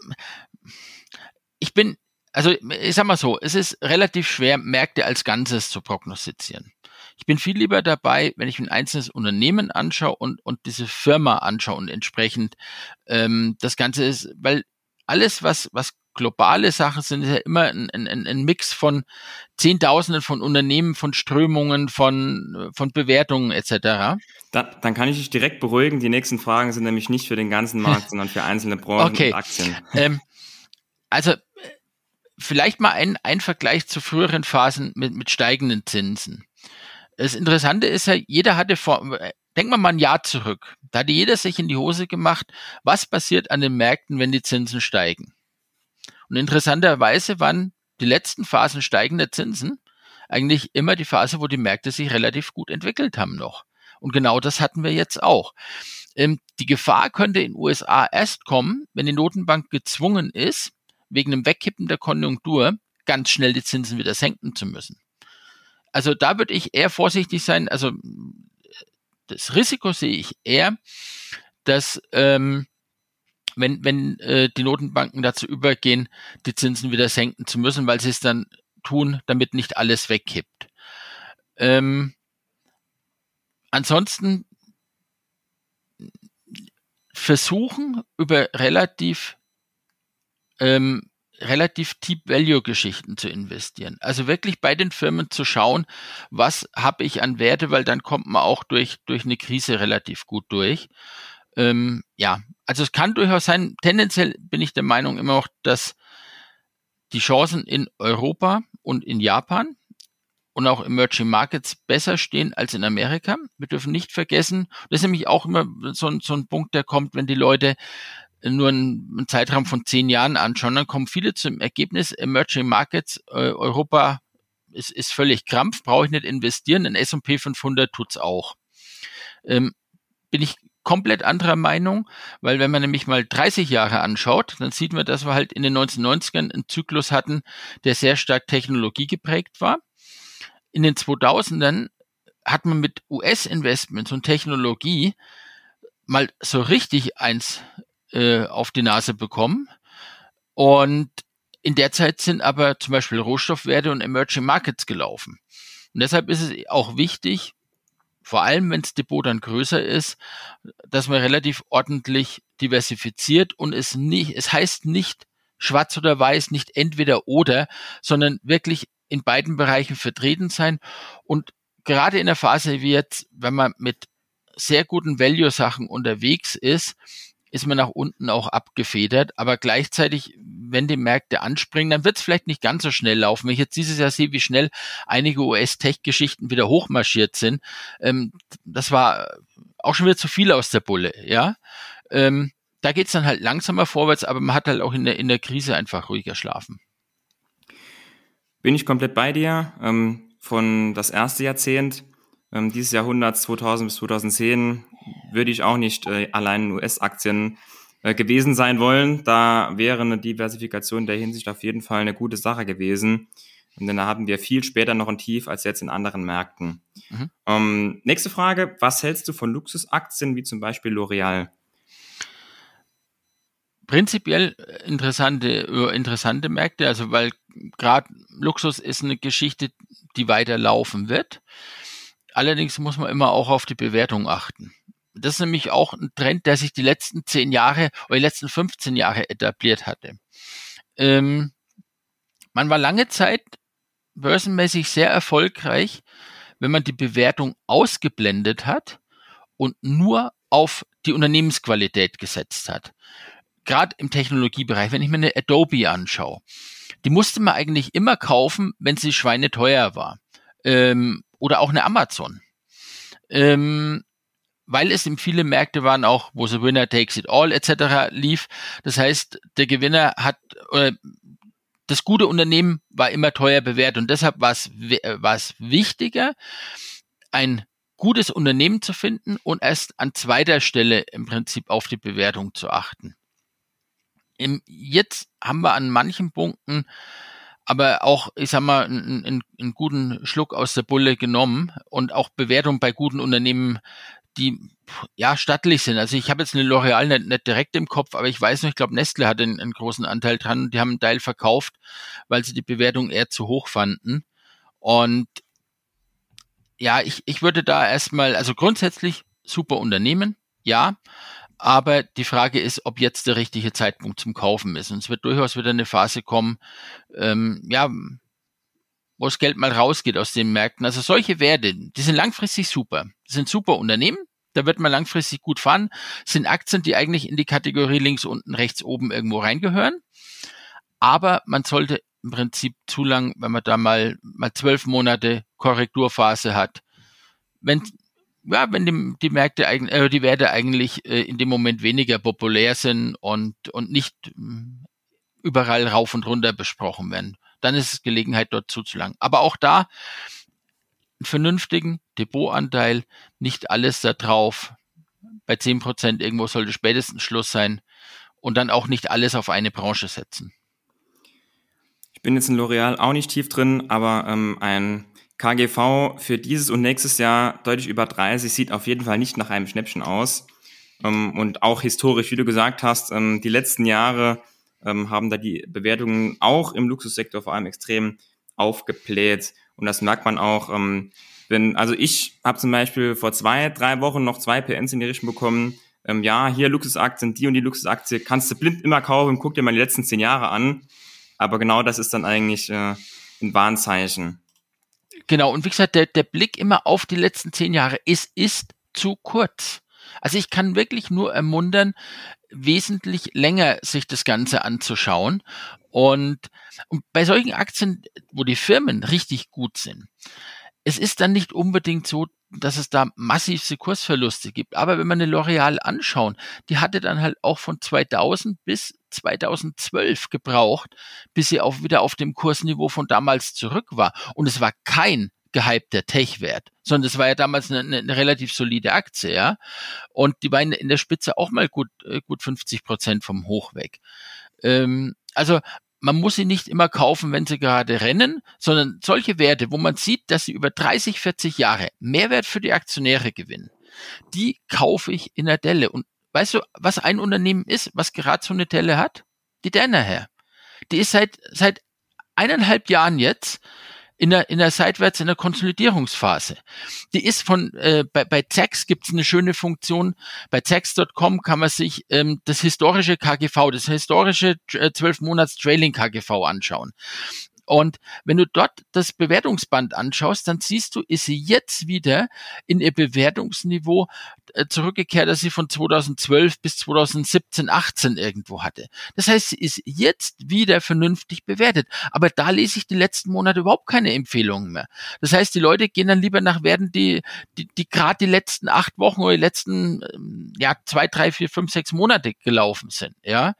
S2: ich bin, also ich sag mal so, es ist relativ schwer, Märkte als Ganzes zu prognostizieren. Ich bin viel lieber dabei, wenn ich ein einzelnes Unternehmen anschaue und, und diese Firma anschaue und entsprechend ähm, das Ganze ist, weil alles, was, was globale Sachen sind ja immer ein, ein, ein Mix von Zehntausenden von Unternehmen, von Strömungen, von, von Bewertungen etc.
S1: Da, dann kann ich dich direkt beruhigen. Die nächsten Fragen sind nämlich nicht für den ganzen Markt, <laughs> sondern für einzelne Branchen
S2: okay.
S1: und Aktien.
S2: Ähm, also vielleicht mal ein, ein Vergleich zu früheren Phasen mit, mit steigenden Zinsen. Das Interessante ist ja, jeder hatte vor, denken wir mal ein Jahr zurück. Da hatte jeder sich in die Hose gemacht, was passiert an den Märkten, wenn die Zinsen steigen. Und interessanterweise waren die letzten Phasen steigender Zinsen eigentlich immer die Phase, wo die Märkte sich relativ gut entwickelt haben noch. Und genau das hatten wir jetzt auch. Ähm, die Gefahr könnte in USA erst kommen, wenn die Notenbank gezwungen ist, wegen dem Wegkippen der Konjunktur ganz schnell die Zinsen wieder senken zu müssen. Also da würde ich eher vorsichtig sein. Also das Risiko sehe ich eher, dass ähm, wenn, wenn äh, die Notenbanken dazu übergehen, die Zinsen wieder senken zu müssen, weil sie es dann tun, damit nicht alles wegkippt. Ähm, ansonsten versuchen über relativ ähm, relativ Deep Value Geschichten zu investieren. Also wirklich bei den Firmen zu schauen, was habe ich an Werte, weil dann kommt man auch durch, durch eine Krise relativ gut durch. Ähm, ja, also es kann durchaus sein, tendenziell bin ich der Meinung immer noch, dass die Chancen in Europa und in Japan und auch Emerging Markets besser stehen als in Amerika. Wir dürfen nicht vergessen, das ist nämlich auch immer so ein, so ein Punkt, der kommt, wenn die Leute nur einen, Zeitraum von zehn Jahren anschauen, dann kommen viele zum Ergebnis, Emerging Markets, äh, Europa ist, ist völlig krampf, brauche ich nicht investieren, in S&P 500 tut's auch. Ähm, bin ich komplett anderer Meinung, weil wenn man nämlich mal 30 Jahre anschaut, dann sieht man, dass wir halt in den 1990ern einen Zyklus hatten, der sehr stark Technologie geprägt war. In den 2000ern hat man mit US-Investments und Technologie mal so richtig eins äh, auf die Nase bekommen. Und in der Zeit sind aber zum Beispiel Rohstoffwerte und Emerging Markets gelaufen. Und deshalb ist es auch wichtig, vor allem wenn das Depot dann größer ist, dass man relativ ordentlich diversifiziert und es nicht, es heißt nicht schwarz oder weiß, nicht entweder oder, sondern wirklich in beiden Bereichen vertreten sein. Und gerade in der Phase wie jetzt, wenn man mit sehr guten Value-Sachen unterwegs ist, ist man nach unten auch abgefedert. Aber gleichzeitig, wenn die Märkte anspringen, dann wird es vielleicht nicht ganz so schnell laufen. Wenn ich jetzt dieses Jahr sehe, wie schnell einige US-Tech-Geschichten wieder hochmarschiert sind, ähm, das war auch schon wieder zu viel aus der Bulle, ja. Ähm, da geht's dann halt langsamer vorwärts, aber man hat halt auch in der, in der Krise einfach ruhiger schlafen.
S1: Bin ich komplett bei dir. Ähm, von das erste Jahrzehnt ähm, dieses Jahrhunderts 2000 bis 2010 würde ich auch nicht äh, allein in US-Aktien äh, gewesen sein wollen. Da wäre eine Diversifikation der Hinsicht auf jeden Fall eine gute Sache gewesen. Und dann haben wir viel später noch ein Tief als jetzt in anderen Märkten. Mhm. Ähm, nächste Frage. Was hältst du von Luxusaktien wie zum Beispiel L'Oreal?
S2: Prinzipiell interessante, äh, interessante Märkte, also weil gerade Luxus ist eine Geschichte, die weiter laufen wird. Allerdings muss man immer auch auf die Bewertung achten. Das ist nämlich auch ein Trend, der sich die letzten zehn Jahre oder die letzten 15 Jahre etabliert hatte. Ähm, man war lange Zeit börsenmäßig sehr erfolgreich, wenn man die Bewertung ausgeblendet hat und nur auf die Unternehmensqualität gesetzt hat. Gerade im Technologiebereich, wenn ich mir eine Adobe anschaue, die musste man eigentlich immer kaufen, wenn sie schweineteuer war. Ähm, oder auch eine Amazon. Ähm, weil es in viele Märkte waren auch, wo The Winner Takes It All etc. lief. Das heißt, der Gewinner hat, äh, das gute Unternehmen war immer teuer bewertet und deshalb war es, es wichtiger, ein gutes Unternehmen zu finden und erst an zweiter Stelle im Prinzip auf die Bewertung zu achten. Im, jetzt haben wir an manchen Punkten aber auch, ich sag mal, einen, einen, einen guten Schluck aus der Bulle genommen und auch Bewertung bei guten Unternehmen, die ja stattlich sind. Also ich habe jetzt eine L'Oreal nicht, nicht direkt im Kopf, aber ich weiß noch, ich glaube, Nestle hatte einen, einen großen Anteil dran. Die haben einen Teil verkauft, weil sie die Bewertung eher zu hoch fanden. Und ja, ich, ich würde da erstmal, also grundsätzlich super Unternehmen, ja, aber die Frage ist, ob jetzt der richtige Zeitpunkt zum Kaufen ist. Und es wird durchaus wieder eine Phase kommen, ähm, ja, wo das Geld mal rausgeht aus den Märkten. Also solche Werte, die sind langfristig super. Das sind super Unternehmen. Da wird man langfristig gut fahren. Das sind Aktien, die eigentlich in die Kategorie links unten, rechts oben irgendwo reingehören. Aber man sollte im Prinzip zu lang, wenn man da mal, mal zwölf Monate Korrekturphase hat. Wenn ja, wenn die, die Märkte äh, die Werte eigentlich äh, in dem Moment weniger populär sind und, und nicht äh, überall rauf und runter besprochen werden, dann ist es Gelegenheit, dort zuzulangen. Aber auch da einen vernünftigen Depotanteil, nicht alles da drauf. Bei zehn Prozent irgendwo sollte spätestens Schluss sein und dann auch nicht alles auf eine Branche setzen.
S1: Ich bin jetzt in L'Oreal auch nicht tief drin, aber ähm, ein KGV für dieses und nächstes Jahr deutlich über 30 sieht auf jeden Fall nicht nach einem Schnäppchen aus. Ähm, und auch historisch, wie du gesagt hast, ähm, die letzten Jahre ähm, haben da die Bewertungen auch im Luxussektor vor allem extrem aufgebläht. Und das merkt man auch, wenn, also ich habe zum Beispiel vor zwei, drei Wochen noch zwei PNs in die Richtung bekommen. ja, hier Luxusaktien, die und die Luxusaktie kannst du blind immer kaufen, guck dir mal die letzten zehn Jahre an. Aber genau das ist dann eigentlich äh, ein Warnzeichen.
S2: Genau, und wie gesagt, der, der Blick immer auf die letzten zehn Jahre, es ist zu kurz. Also ich kann wirklich nur ermuntern, wesentlich länger sich das Ganze anzuschauen. Und, und bei solchen Aktien, wo die Firmen richtig gut sind, es ist dann nicht unbedingt so, dass es da massivste Kursverluste gibt. Aber wenn man eine L'Oreal anschauen, die hatte dann halt auch von 2000 bis 2012 gebraucht, bis sie auch wieder auf dem Kursniveau von damals zurück war. Und es war kein gehypter Tech-Wert, sondern es war ja damals eine, eine, relativ solide Aktie, ja. Und die war in, der Spitze auch mal gut, äh, gut 50 Prozent vom Hoch weg. Ähm, also man muss sie nicht immer kaufen, wenn sie gerade rennen, sondern solche Werte, wo man sieht, dass sie über 30, 40 Jahre Mehrwert für die Aktionäre gewinnen, die kaufe ich in der Delle. Und weißt du, was ein Unternehmen ist, was gerade so eine Delle hat? Die Danaher. Die ist seit, seit eineinhalb Jahren jetzt in der, in der seitwärts in der Konsolidierungsphase. Die ist von, äh, bei, bei Zax gibt es eine schöne Funktion. Bei Zax.com kann man sich ähm, das historische KGV, das historische äh, 12 Monats Trailing KGV anschauen. Und wenn du dort das Bewertungsband anschaust, dann siehst du, ist sie jetzt wieder in ihr Bewertungsniveau äh, zurückgekehrt, das sie von 2012 bis 2017, 18 irgendwo hatte. Das heißt, sie ist jetzt wieder vernünftig bewertet. Aber da lese ich die letzten Monate überhaupt keine Empfehlungen mehr. Das heißt, die Leute gehen dann lieber nach Werten, die, die, die gerade die letzten acht Wochen oder die letzten, ähm, ja, zwei, drei, vier, fünf, sechs Monate gelaufen sind, ja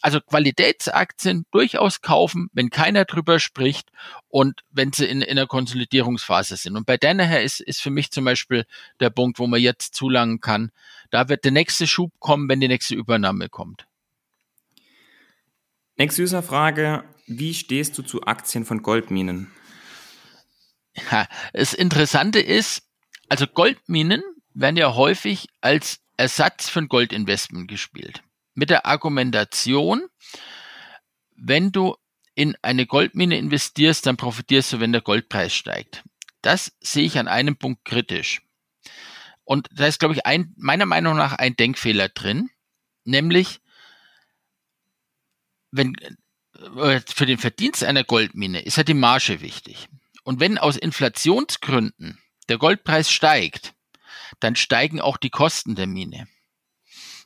S2: also Qualitätsaktien durchaus kaufen, wenn keiner drüber spricht und wenn sie in, in einer Konsolidierungsphase sind. Und bei Danaher ist, ist für mich zum Beispiel der Punkt, wo man jetzt zulangen kann. Da wird der nächste Schub kommen, wenn die nächste Übernahme kommt.
S1: Nächste Userfrage. Wie stehst du zu Aktien von Goldminen?
S2: Ja, das Interessante ist, also Goldminen werden ja häufig als Ersatz für ein Goldinvestment gespielt mit der Argumentation, wenn du in eine Goldmine investierst, dann profitierst du, wenn der Goldpreis steigt. Das sehe ich an einem Punkt kritisch. Und da ist, glaube ich, ein, meiner Meinung nach ein Denkfehler drin, nämlich, wenn, äh, für den Verdienst einer Goldmine ist ja die Marge wichtig. Und wenn aus Inflationsgründen der Goldpreis steigt, dann steigen auch die Kosten der Mine.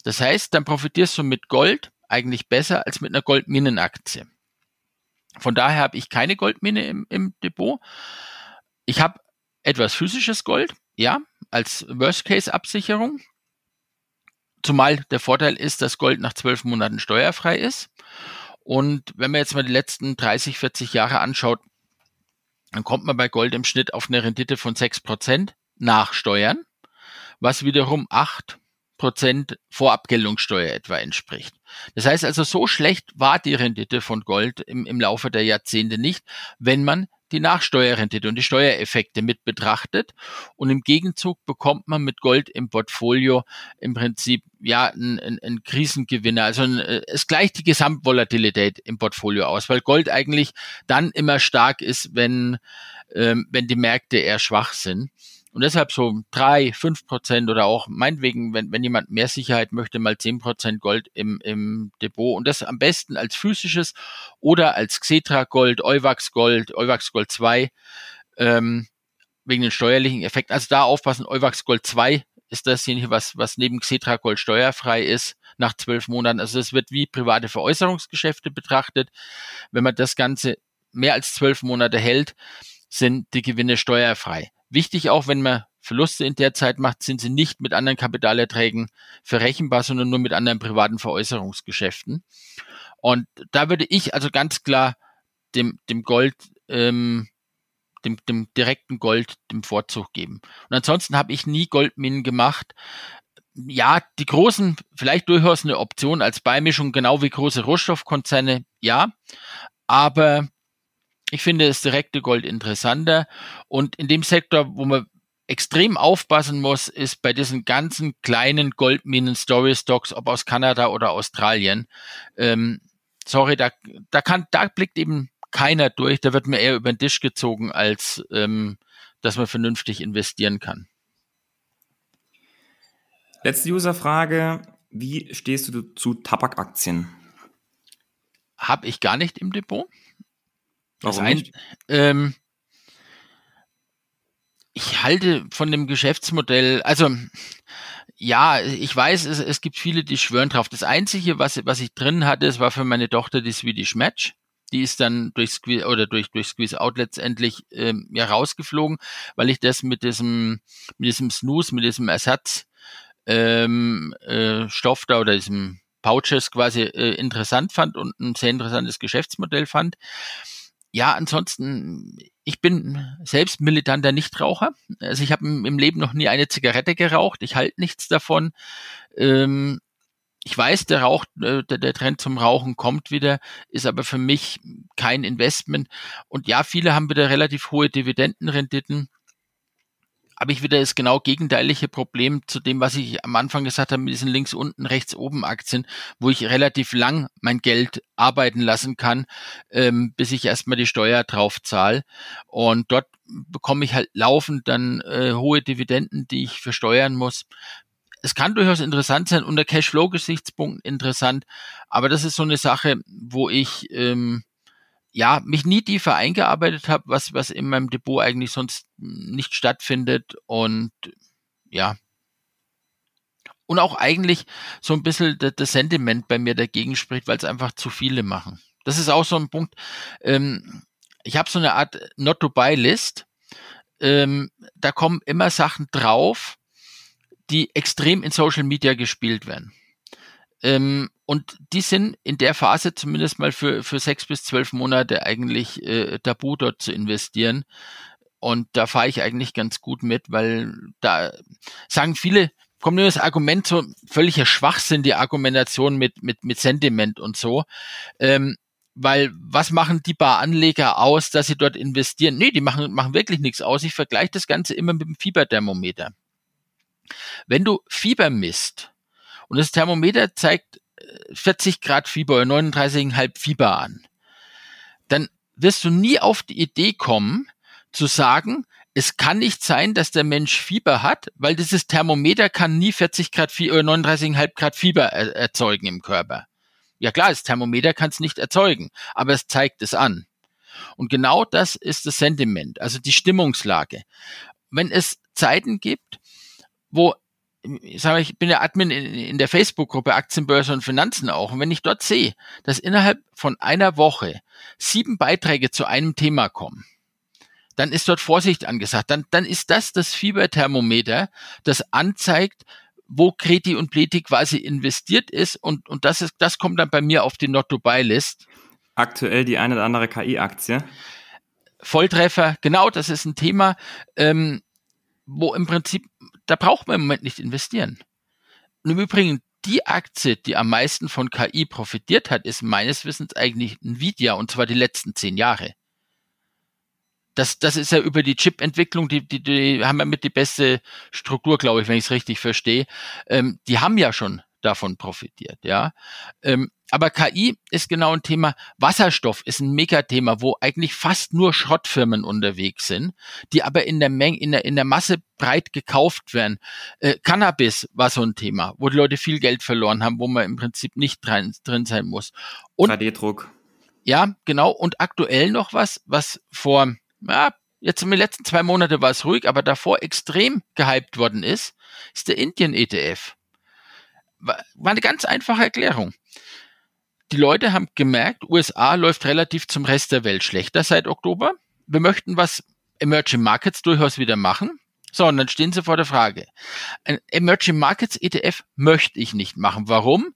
S2: Das heißt, dann profitierst du mit Gold eigentlich besser als mit einer Goldminenaktie. Von daher habe ich keine Goldmine im, im Depot. Ich habe etwas physisches Gold, ja, als Worst-Case-Absicherung. Zumal der Vorteil ist, dass Gold nach zwölf Monaten steuerfrei ist. Und wenn man jetzt mal die letzten 30, 40 Jahre anschaut, dann kommt man bei Gold im Schnitt auf eine Rendite von sechs Prozent nach Steuern, was wiederum acht Prozent Vorabgeltungssteuer etwa entspricht. Das heißt also, so schlecht war die Rendite von Gold im, im Laufe der Jahrzehnte nicht, wenn man die Nachsteuerrendite und die Steuereffekte mit betrachtet. Und im Gegenzug bekommt man mit Gold im Portfolio im Prinzip ja einen, einen Krisengewinner. Also ein, es gleicht die Gesamtvolatilität im Portfolio aus, weil Gold eigentlich dann immer stark ist, wenn, ähm, wenn die Märkte eher schwach sind. Und deshalb so drei, fünf Prozent oder auch meinetwegen, wenn, wenn jemand mehr Sicherheit möchte, mal zehn Prozent Gold im, im Depot. Und das am besten als physisches oder als Xetra Gold, Euwax Gold, Euwax Gold 2, ähm, wegen den steuerlichen Effekten. Also da aufpassen, Euwax Gold 2 ist dasjenige, was, was neben Xetra Gold steuerfrei ist nach zwölf Monaten. Also es wird wie private Veräußerungsgeschäfte betrachtet. Wenn man das Ganze mehr als zwölf Monate hält, sind die Gewinne steuerfrei. Wichtig auch, wenn man Verluste in der Zeit macht, sind sie nicht mit anderen Kapitalerträgen verrechenbar, sondern nur mit anderen privaten Veräußerungsgeschäften. Und da würde ich also ganz klar dem, dem Gold, ähm, dem, dem direkten Gold dem Vorzug geben. Und ansonsten habe ich nie Goldminen gemacht. Ja, die großen, vielleicht durchaus eine Option als Beimischung, genau wie große Rohstoffkonzerne, ja. Aber ich finde das direkte Gold interessanter. Und in dem Sektor, wo man extrem aufpassen muss, ist bei diesen ganzen kleinen Goldminen Story Stocks, ob aus Kanada oder Australien. Ähm, sorry, da, da kann, da blickt eben keiner durch. Da wird mir eher über den Tisch gezogen, als ähm, dass man vernünftig investieren kann.
S1: Letzte Userfrage. Wie stehst du zu Tabakaktien?
S2: habe ich gar nicht im Depot.
S1: Warum ein, nicht?
S2: Ähm, ich halte von dem Geschäftsmodell, also ja, ich weiß, es, es gibt viele, die schwören drauf. Das Einzige, was, was ich drin hatte, es war für meine Tochter die Swedish Match. Die ist dann durch Squeeze oder durch, durch Squeeze Out letztendlich ähm, ja rausgeflogen, weil ich das mit diesem, mit diesem Snooze, mit diesem Ersatz ähm, äh, Stoff da oder diesem Pouches quasi äh, interessant fand und ein sehr interessantes Geschäftsmodell fand. Ja, ansonsten, ich bin selbst militanter Nichtraucher. Also ich habe im Leben noch nie eine Zigarette geraucht. Ich halte nichts davon. Ähm, ich weiß, der Rauch, äh, der, der Trend zum Rauchen kommt wieder, ist aber für mich kein Investment. Und ja, viele haben wieder relativ hohe Dividendenrenditen habe ich wieder das genau gegenteilige Problem zu dem, was ich am Anfang gesagt habe, mit diesen links unten, rechts oben Aktien, wo ich relativ lang mein Geld arbeiten lassen kann, ähm, bis ich erstmal die Steuer drauf zahle. Und dort bekomme ich halt laufend dann äh, hohe Dividenden, die ich versteuern muss. Es kann durchaus interessant sein, unter Cashflow-Gesichtspunkten interessant, aber das ist so eine Sache, wo ich ähm, ja, mich nie tiefer eingearbeitet habe, was, was in meinem Depot eigentlich sonst nicht stattfindet und ja. Und auch eigentlich so ein bisschen das Sentiment bei mir dagegen spricht, weil es einfach zu viele machen. Das ist auch so ein Punkt. Ähm, ich habe so eine Art Not-to-Buy-List. Ähm, da kommen immer Sachen drauf, die extrem in Social Media gespielt werden. Ähm, und die sind in der Phase zumindest mal für, für sechs bis zwölf Monate eigentlich äh, tabu dort zu investieren. Und da fahre ich eigentlich ganz gut mit, weil da sagen viele, kommt nur das Argument so völliger Schwachsinn, die Argumentation mit, mit, mit Sentiment und so. Ähm, weil was machen die paar Anleger aus, dass sie dort investieren? Nee, die machen, machen wirklich nichts aus. Ich vergleiche das Ganze immer mit dem Fieberthermometer. Wenn du Fieber misst, und das Thermometer zeigt 40 äh, Grad Fieber oder 39,5 Fieber an. Dann wirst du nie auf die Idee kommen, zu sagen, es kann nicht sein, dass der Mensch Fieber hat, weil dieses Thermometer kann nie 40 Grad Fieber oder 39,5 Grad Fieber erzeugen im Körper. Ja klar, das Thermometer kann es nicht erzeugen, aber es zeigt es an. Und genau das ist das Sentiment, also die Stimmungslage. Wenn es Zeiten gibt, wo sage, ich bin ja Admin in, in der Facebook-Gruppe Aktienbörse und Finanzen auch. Und wenn ich dort sehe, dass innerhalb von einer Woche sieben Beiträge zu einem Thema kommen, dann ist dort Vorsicht angesagt. Dann, dann ist das das Fieberthermometer, das anzeigt, wo Kreti und Pleti quasi investiert ist. Und, und das ist, das kommt dann bei mir auf die Not-to-Buy-List.
S1: Aktuell die eine oder andere KI-Aktie.
S2: Volltreffer, genau, das ist ein Thema. Ähm, wo im Prinzip, da braucht man im Moment nicht investieren. Und im Übrigen, die Aktie, die am meisten von KI profitiert hat, ist meines Wissens eigentlich Nvidia und zwar die letzten zehn Jahre. Das, das ist ja über die Chip-Entwicklung, die, die, die haben ja mit die beste Struktur, glaube ich, wenn ich es richtig verstehe. Ähm, die haben ja schon davon profitiert, ja. Ähm, aber KI ist genau ein Thema. Wasserstoff ist ein Megathema, wo eigentlich fast nur Schrottfirmen unterwegs sind, die aber in der Menge, in der, in der Masse breit gekauft werden. Äh, Cannabis war so ein Thema, wo die Leute viel Geld verloren haben, wo man im Prinzip nicht drin, drin sein muss.
S1: Und 3D-Druck.
S2: Ja, genau. Und aktuell noch was, was vor, ja, jetzt in den letzten zwei Monaten war es ruhig, aber davor extrem gehypt worden ist, ist der Indien ETF war eine ganz einfache Erklärung. Die Leute haben gemerkt, USA läuft relativ zum Rest der Welt schlechter seit Oktober. Wir möchten was Emerging Markets durchaus wieder machen. So, und dann stehen sie vor der Frage. Ein Emerging Markets ETF möchte ich nicht machen. Warum?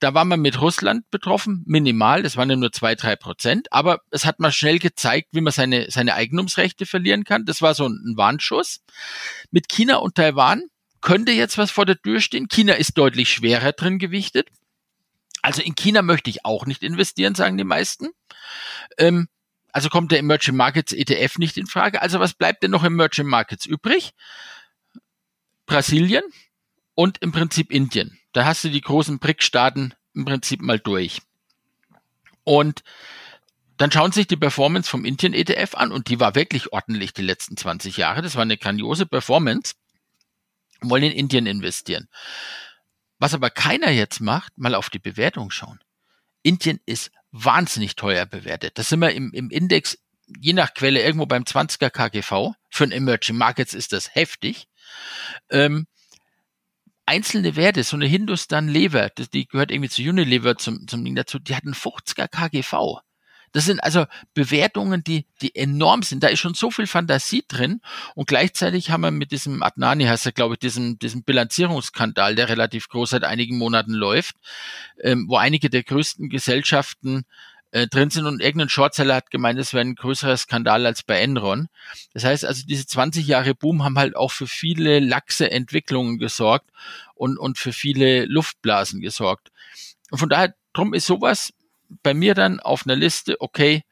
S2: Da war man mit Russland betroffen, minimal, das waren ja nur zwei, drei Prozent, aber es hat mal schnell gezeigt, wie man seine, seine Eigentumsrechte verlieren kann. Das war so ein Warnschuss. Mit China und Taiwan könnte jetzt was vor der Tür stehen. China ist deutlich schwerer drin gewichtet. Also in China möchte ich auch nicht investieren, sagen die meisten. Ähm, also kommt der Emerging Markets ETF nicht in Frage. Also was bleibt denn noch Emerging Markets übrig? Brasilien und im Prinzip Indien. Da hast du die großen BRIC-Staaten im Prinzip mal durch. Und dann schauen sich die Performance vom Indien ETF an und die war wirklich ordentlich die letzten 20 Jahre. Das war eine grandiose Performance wollen in Indien investieren. Was aber keiner jetzt macht, mal auf die Bewertung schauen. Indien ist wahnsinnig teuer bewertet. Das sind wir im, im Index je nach Quelle irgendwo beim 20er KGV. Für ein Emerging Markets ist das heftig. Ähm, einzelne Werte, so eine Hindustan Lever, die gehört irgendwie zu Unilever zum, zum Ding dazu, die hatten 50er KGV. Das sind also Bewertungen, die, die enorm sind. Da ist schon so viel Fantasie drin. Und gleichzeitig haben wir mit diesem Adnani, heißt er, glaube ich, diesem, diesem Bilanzierungsskandal, der relativ groß seit einigen Monaten läuft, ähm, wo einige der größten Gesellschaften äh, drin sind und irgendein Shortseller hat gemeint, es wäre ein größerer Skandal als bei Enron. Das heißt also, diese 20 Jahre Boom haben halt auch für viele laxe Entwicklungen gesorgt und, und für viele Luftblasen gesorgt. Und von daher, drum ist sowas bei mir dann auf einer Liste, okay,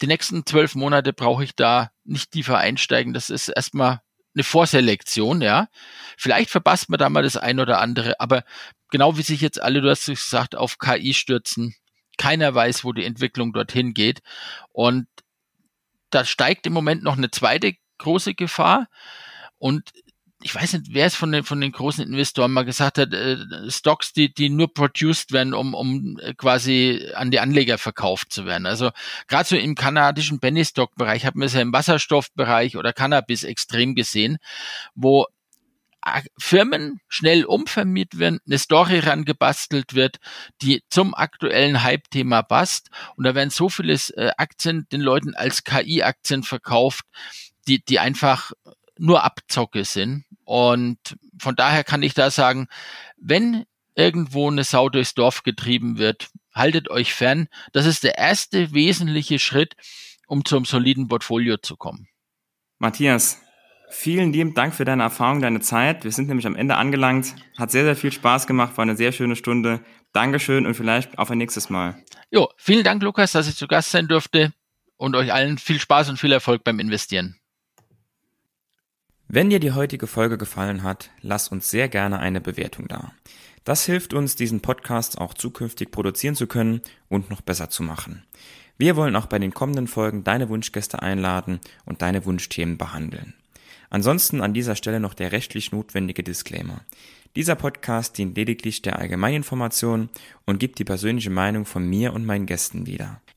S2: die nächsten zwölf Monate brauche ich da nicht tiefer einsteigen. Das ist erstmal eine Vorselektion, ja. Vielleicht verpasst man da mal das ein oder andere, aber genau wie sich jetzt alle, du hast gesagt, auf KI stürzen, keiner weiß, wo die Entwicklung dorthin geht. Und da steigt im Moment noch eine zweite große Gefahr. Und ich weiß nicht, wer es von den, von den großen Investoren mal gesagt hat, äh, Stocks, die, die nur produced werden, um, um äh, quasi an die Anleger verkauft zu werden. Also gerade so im kanadischen Penny Stock Bereich hat man es ja im Wasserstoffbereich oder Cannabis extrem gesehen, wo Firmen schnell umvermietet werden, eine Story rangebastelt wird, die zum aktuellen Hype-Thema passt. Und da werden so viele äh, Aktien den Leuten als KI-Aktien verkauft, die, die einfach nur Abzocke sind. Und von daher kann ich da sagen, wenn irgendwo eine Sau durchs Dorf getrieben wird, haltet euch fern. Das ist der erste wesentliche Schritt, um zum soliden Portfolio zu kommen.
S1: Matthias, vielen lieben Dank für deine Erfahrung, deine Zeit. Wir sind nämlich am Ende angelangt. Hat sehr, sehr viel Spaß gemacht, war eine sehr schöne Stunde. Dankeschön und vielleicht auf ein nächstes Mal.
S2: Jo, vielen Dank, Lukas, dass ich zu Gast sein durfte und euch allen viel Spaß und viel Erfolg beim Investieren.
S1: Wenn dir die heutige Folge gefallen hat, lass uns sehr gerne eine Bewertung da. Das hilft uns, diesen Podcast auch zukünftig produzieren zu können und noch besser zu machen. Wir wollen auch bei den kommenden Folgen deine Wunschgäste einladen und deine Wunschthemen behandeln. Ansonsten an dieser Stelle noch der rechtlich notwendige Disclaimer. Dieser Podcast dient lediglich der Allgemeininformation und gibt die persönliche Meinung von mir und meinen Gästen wieder.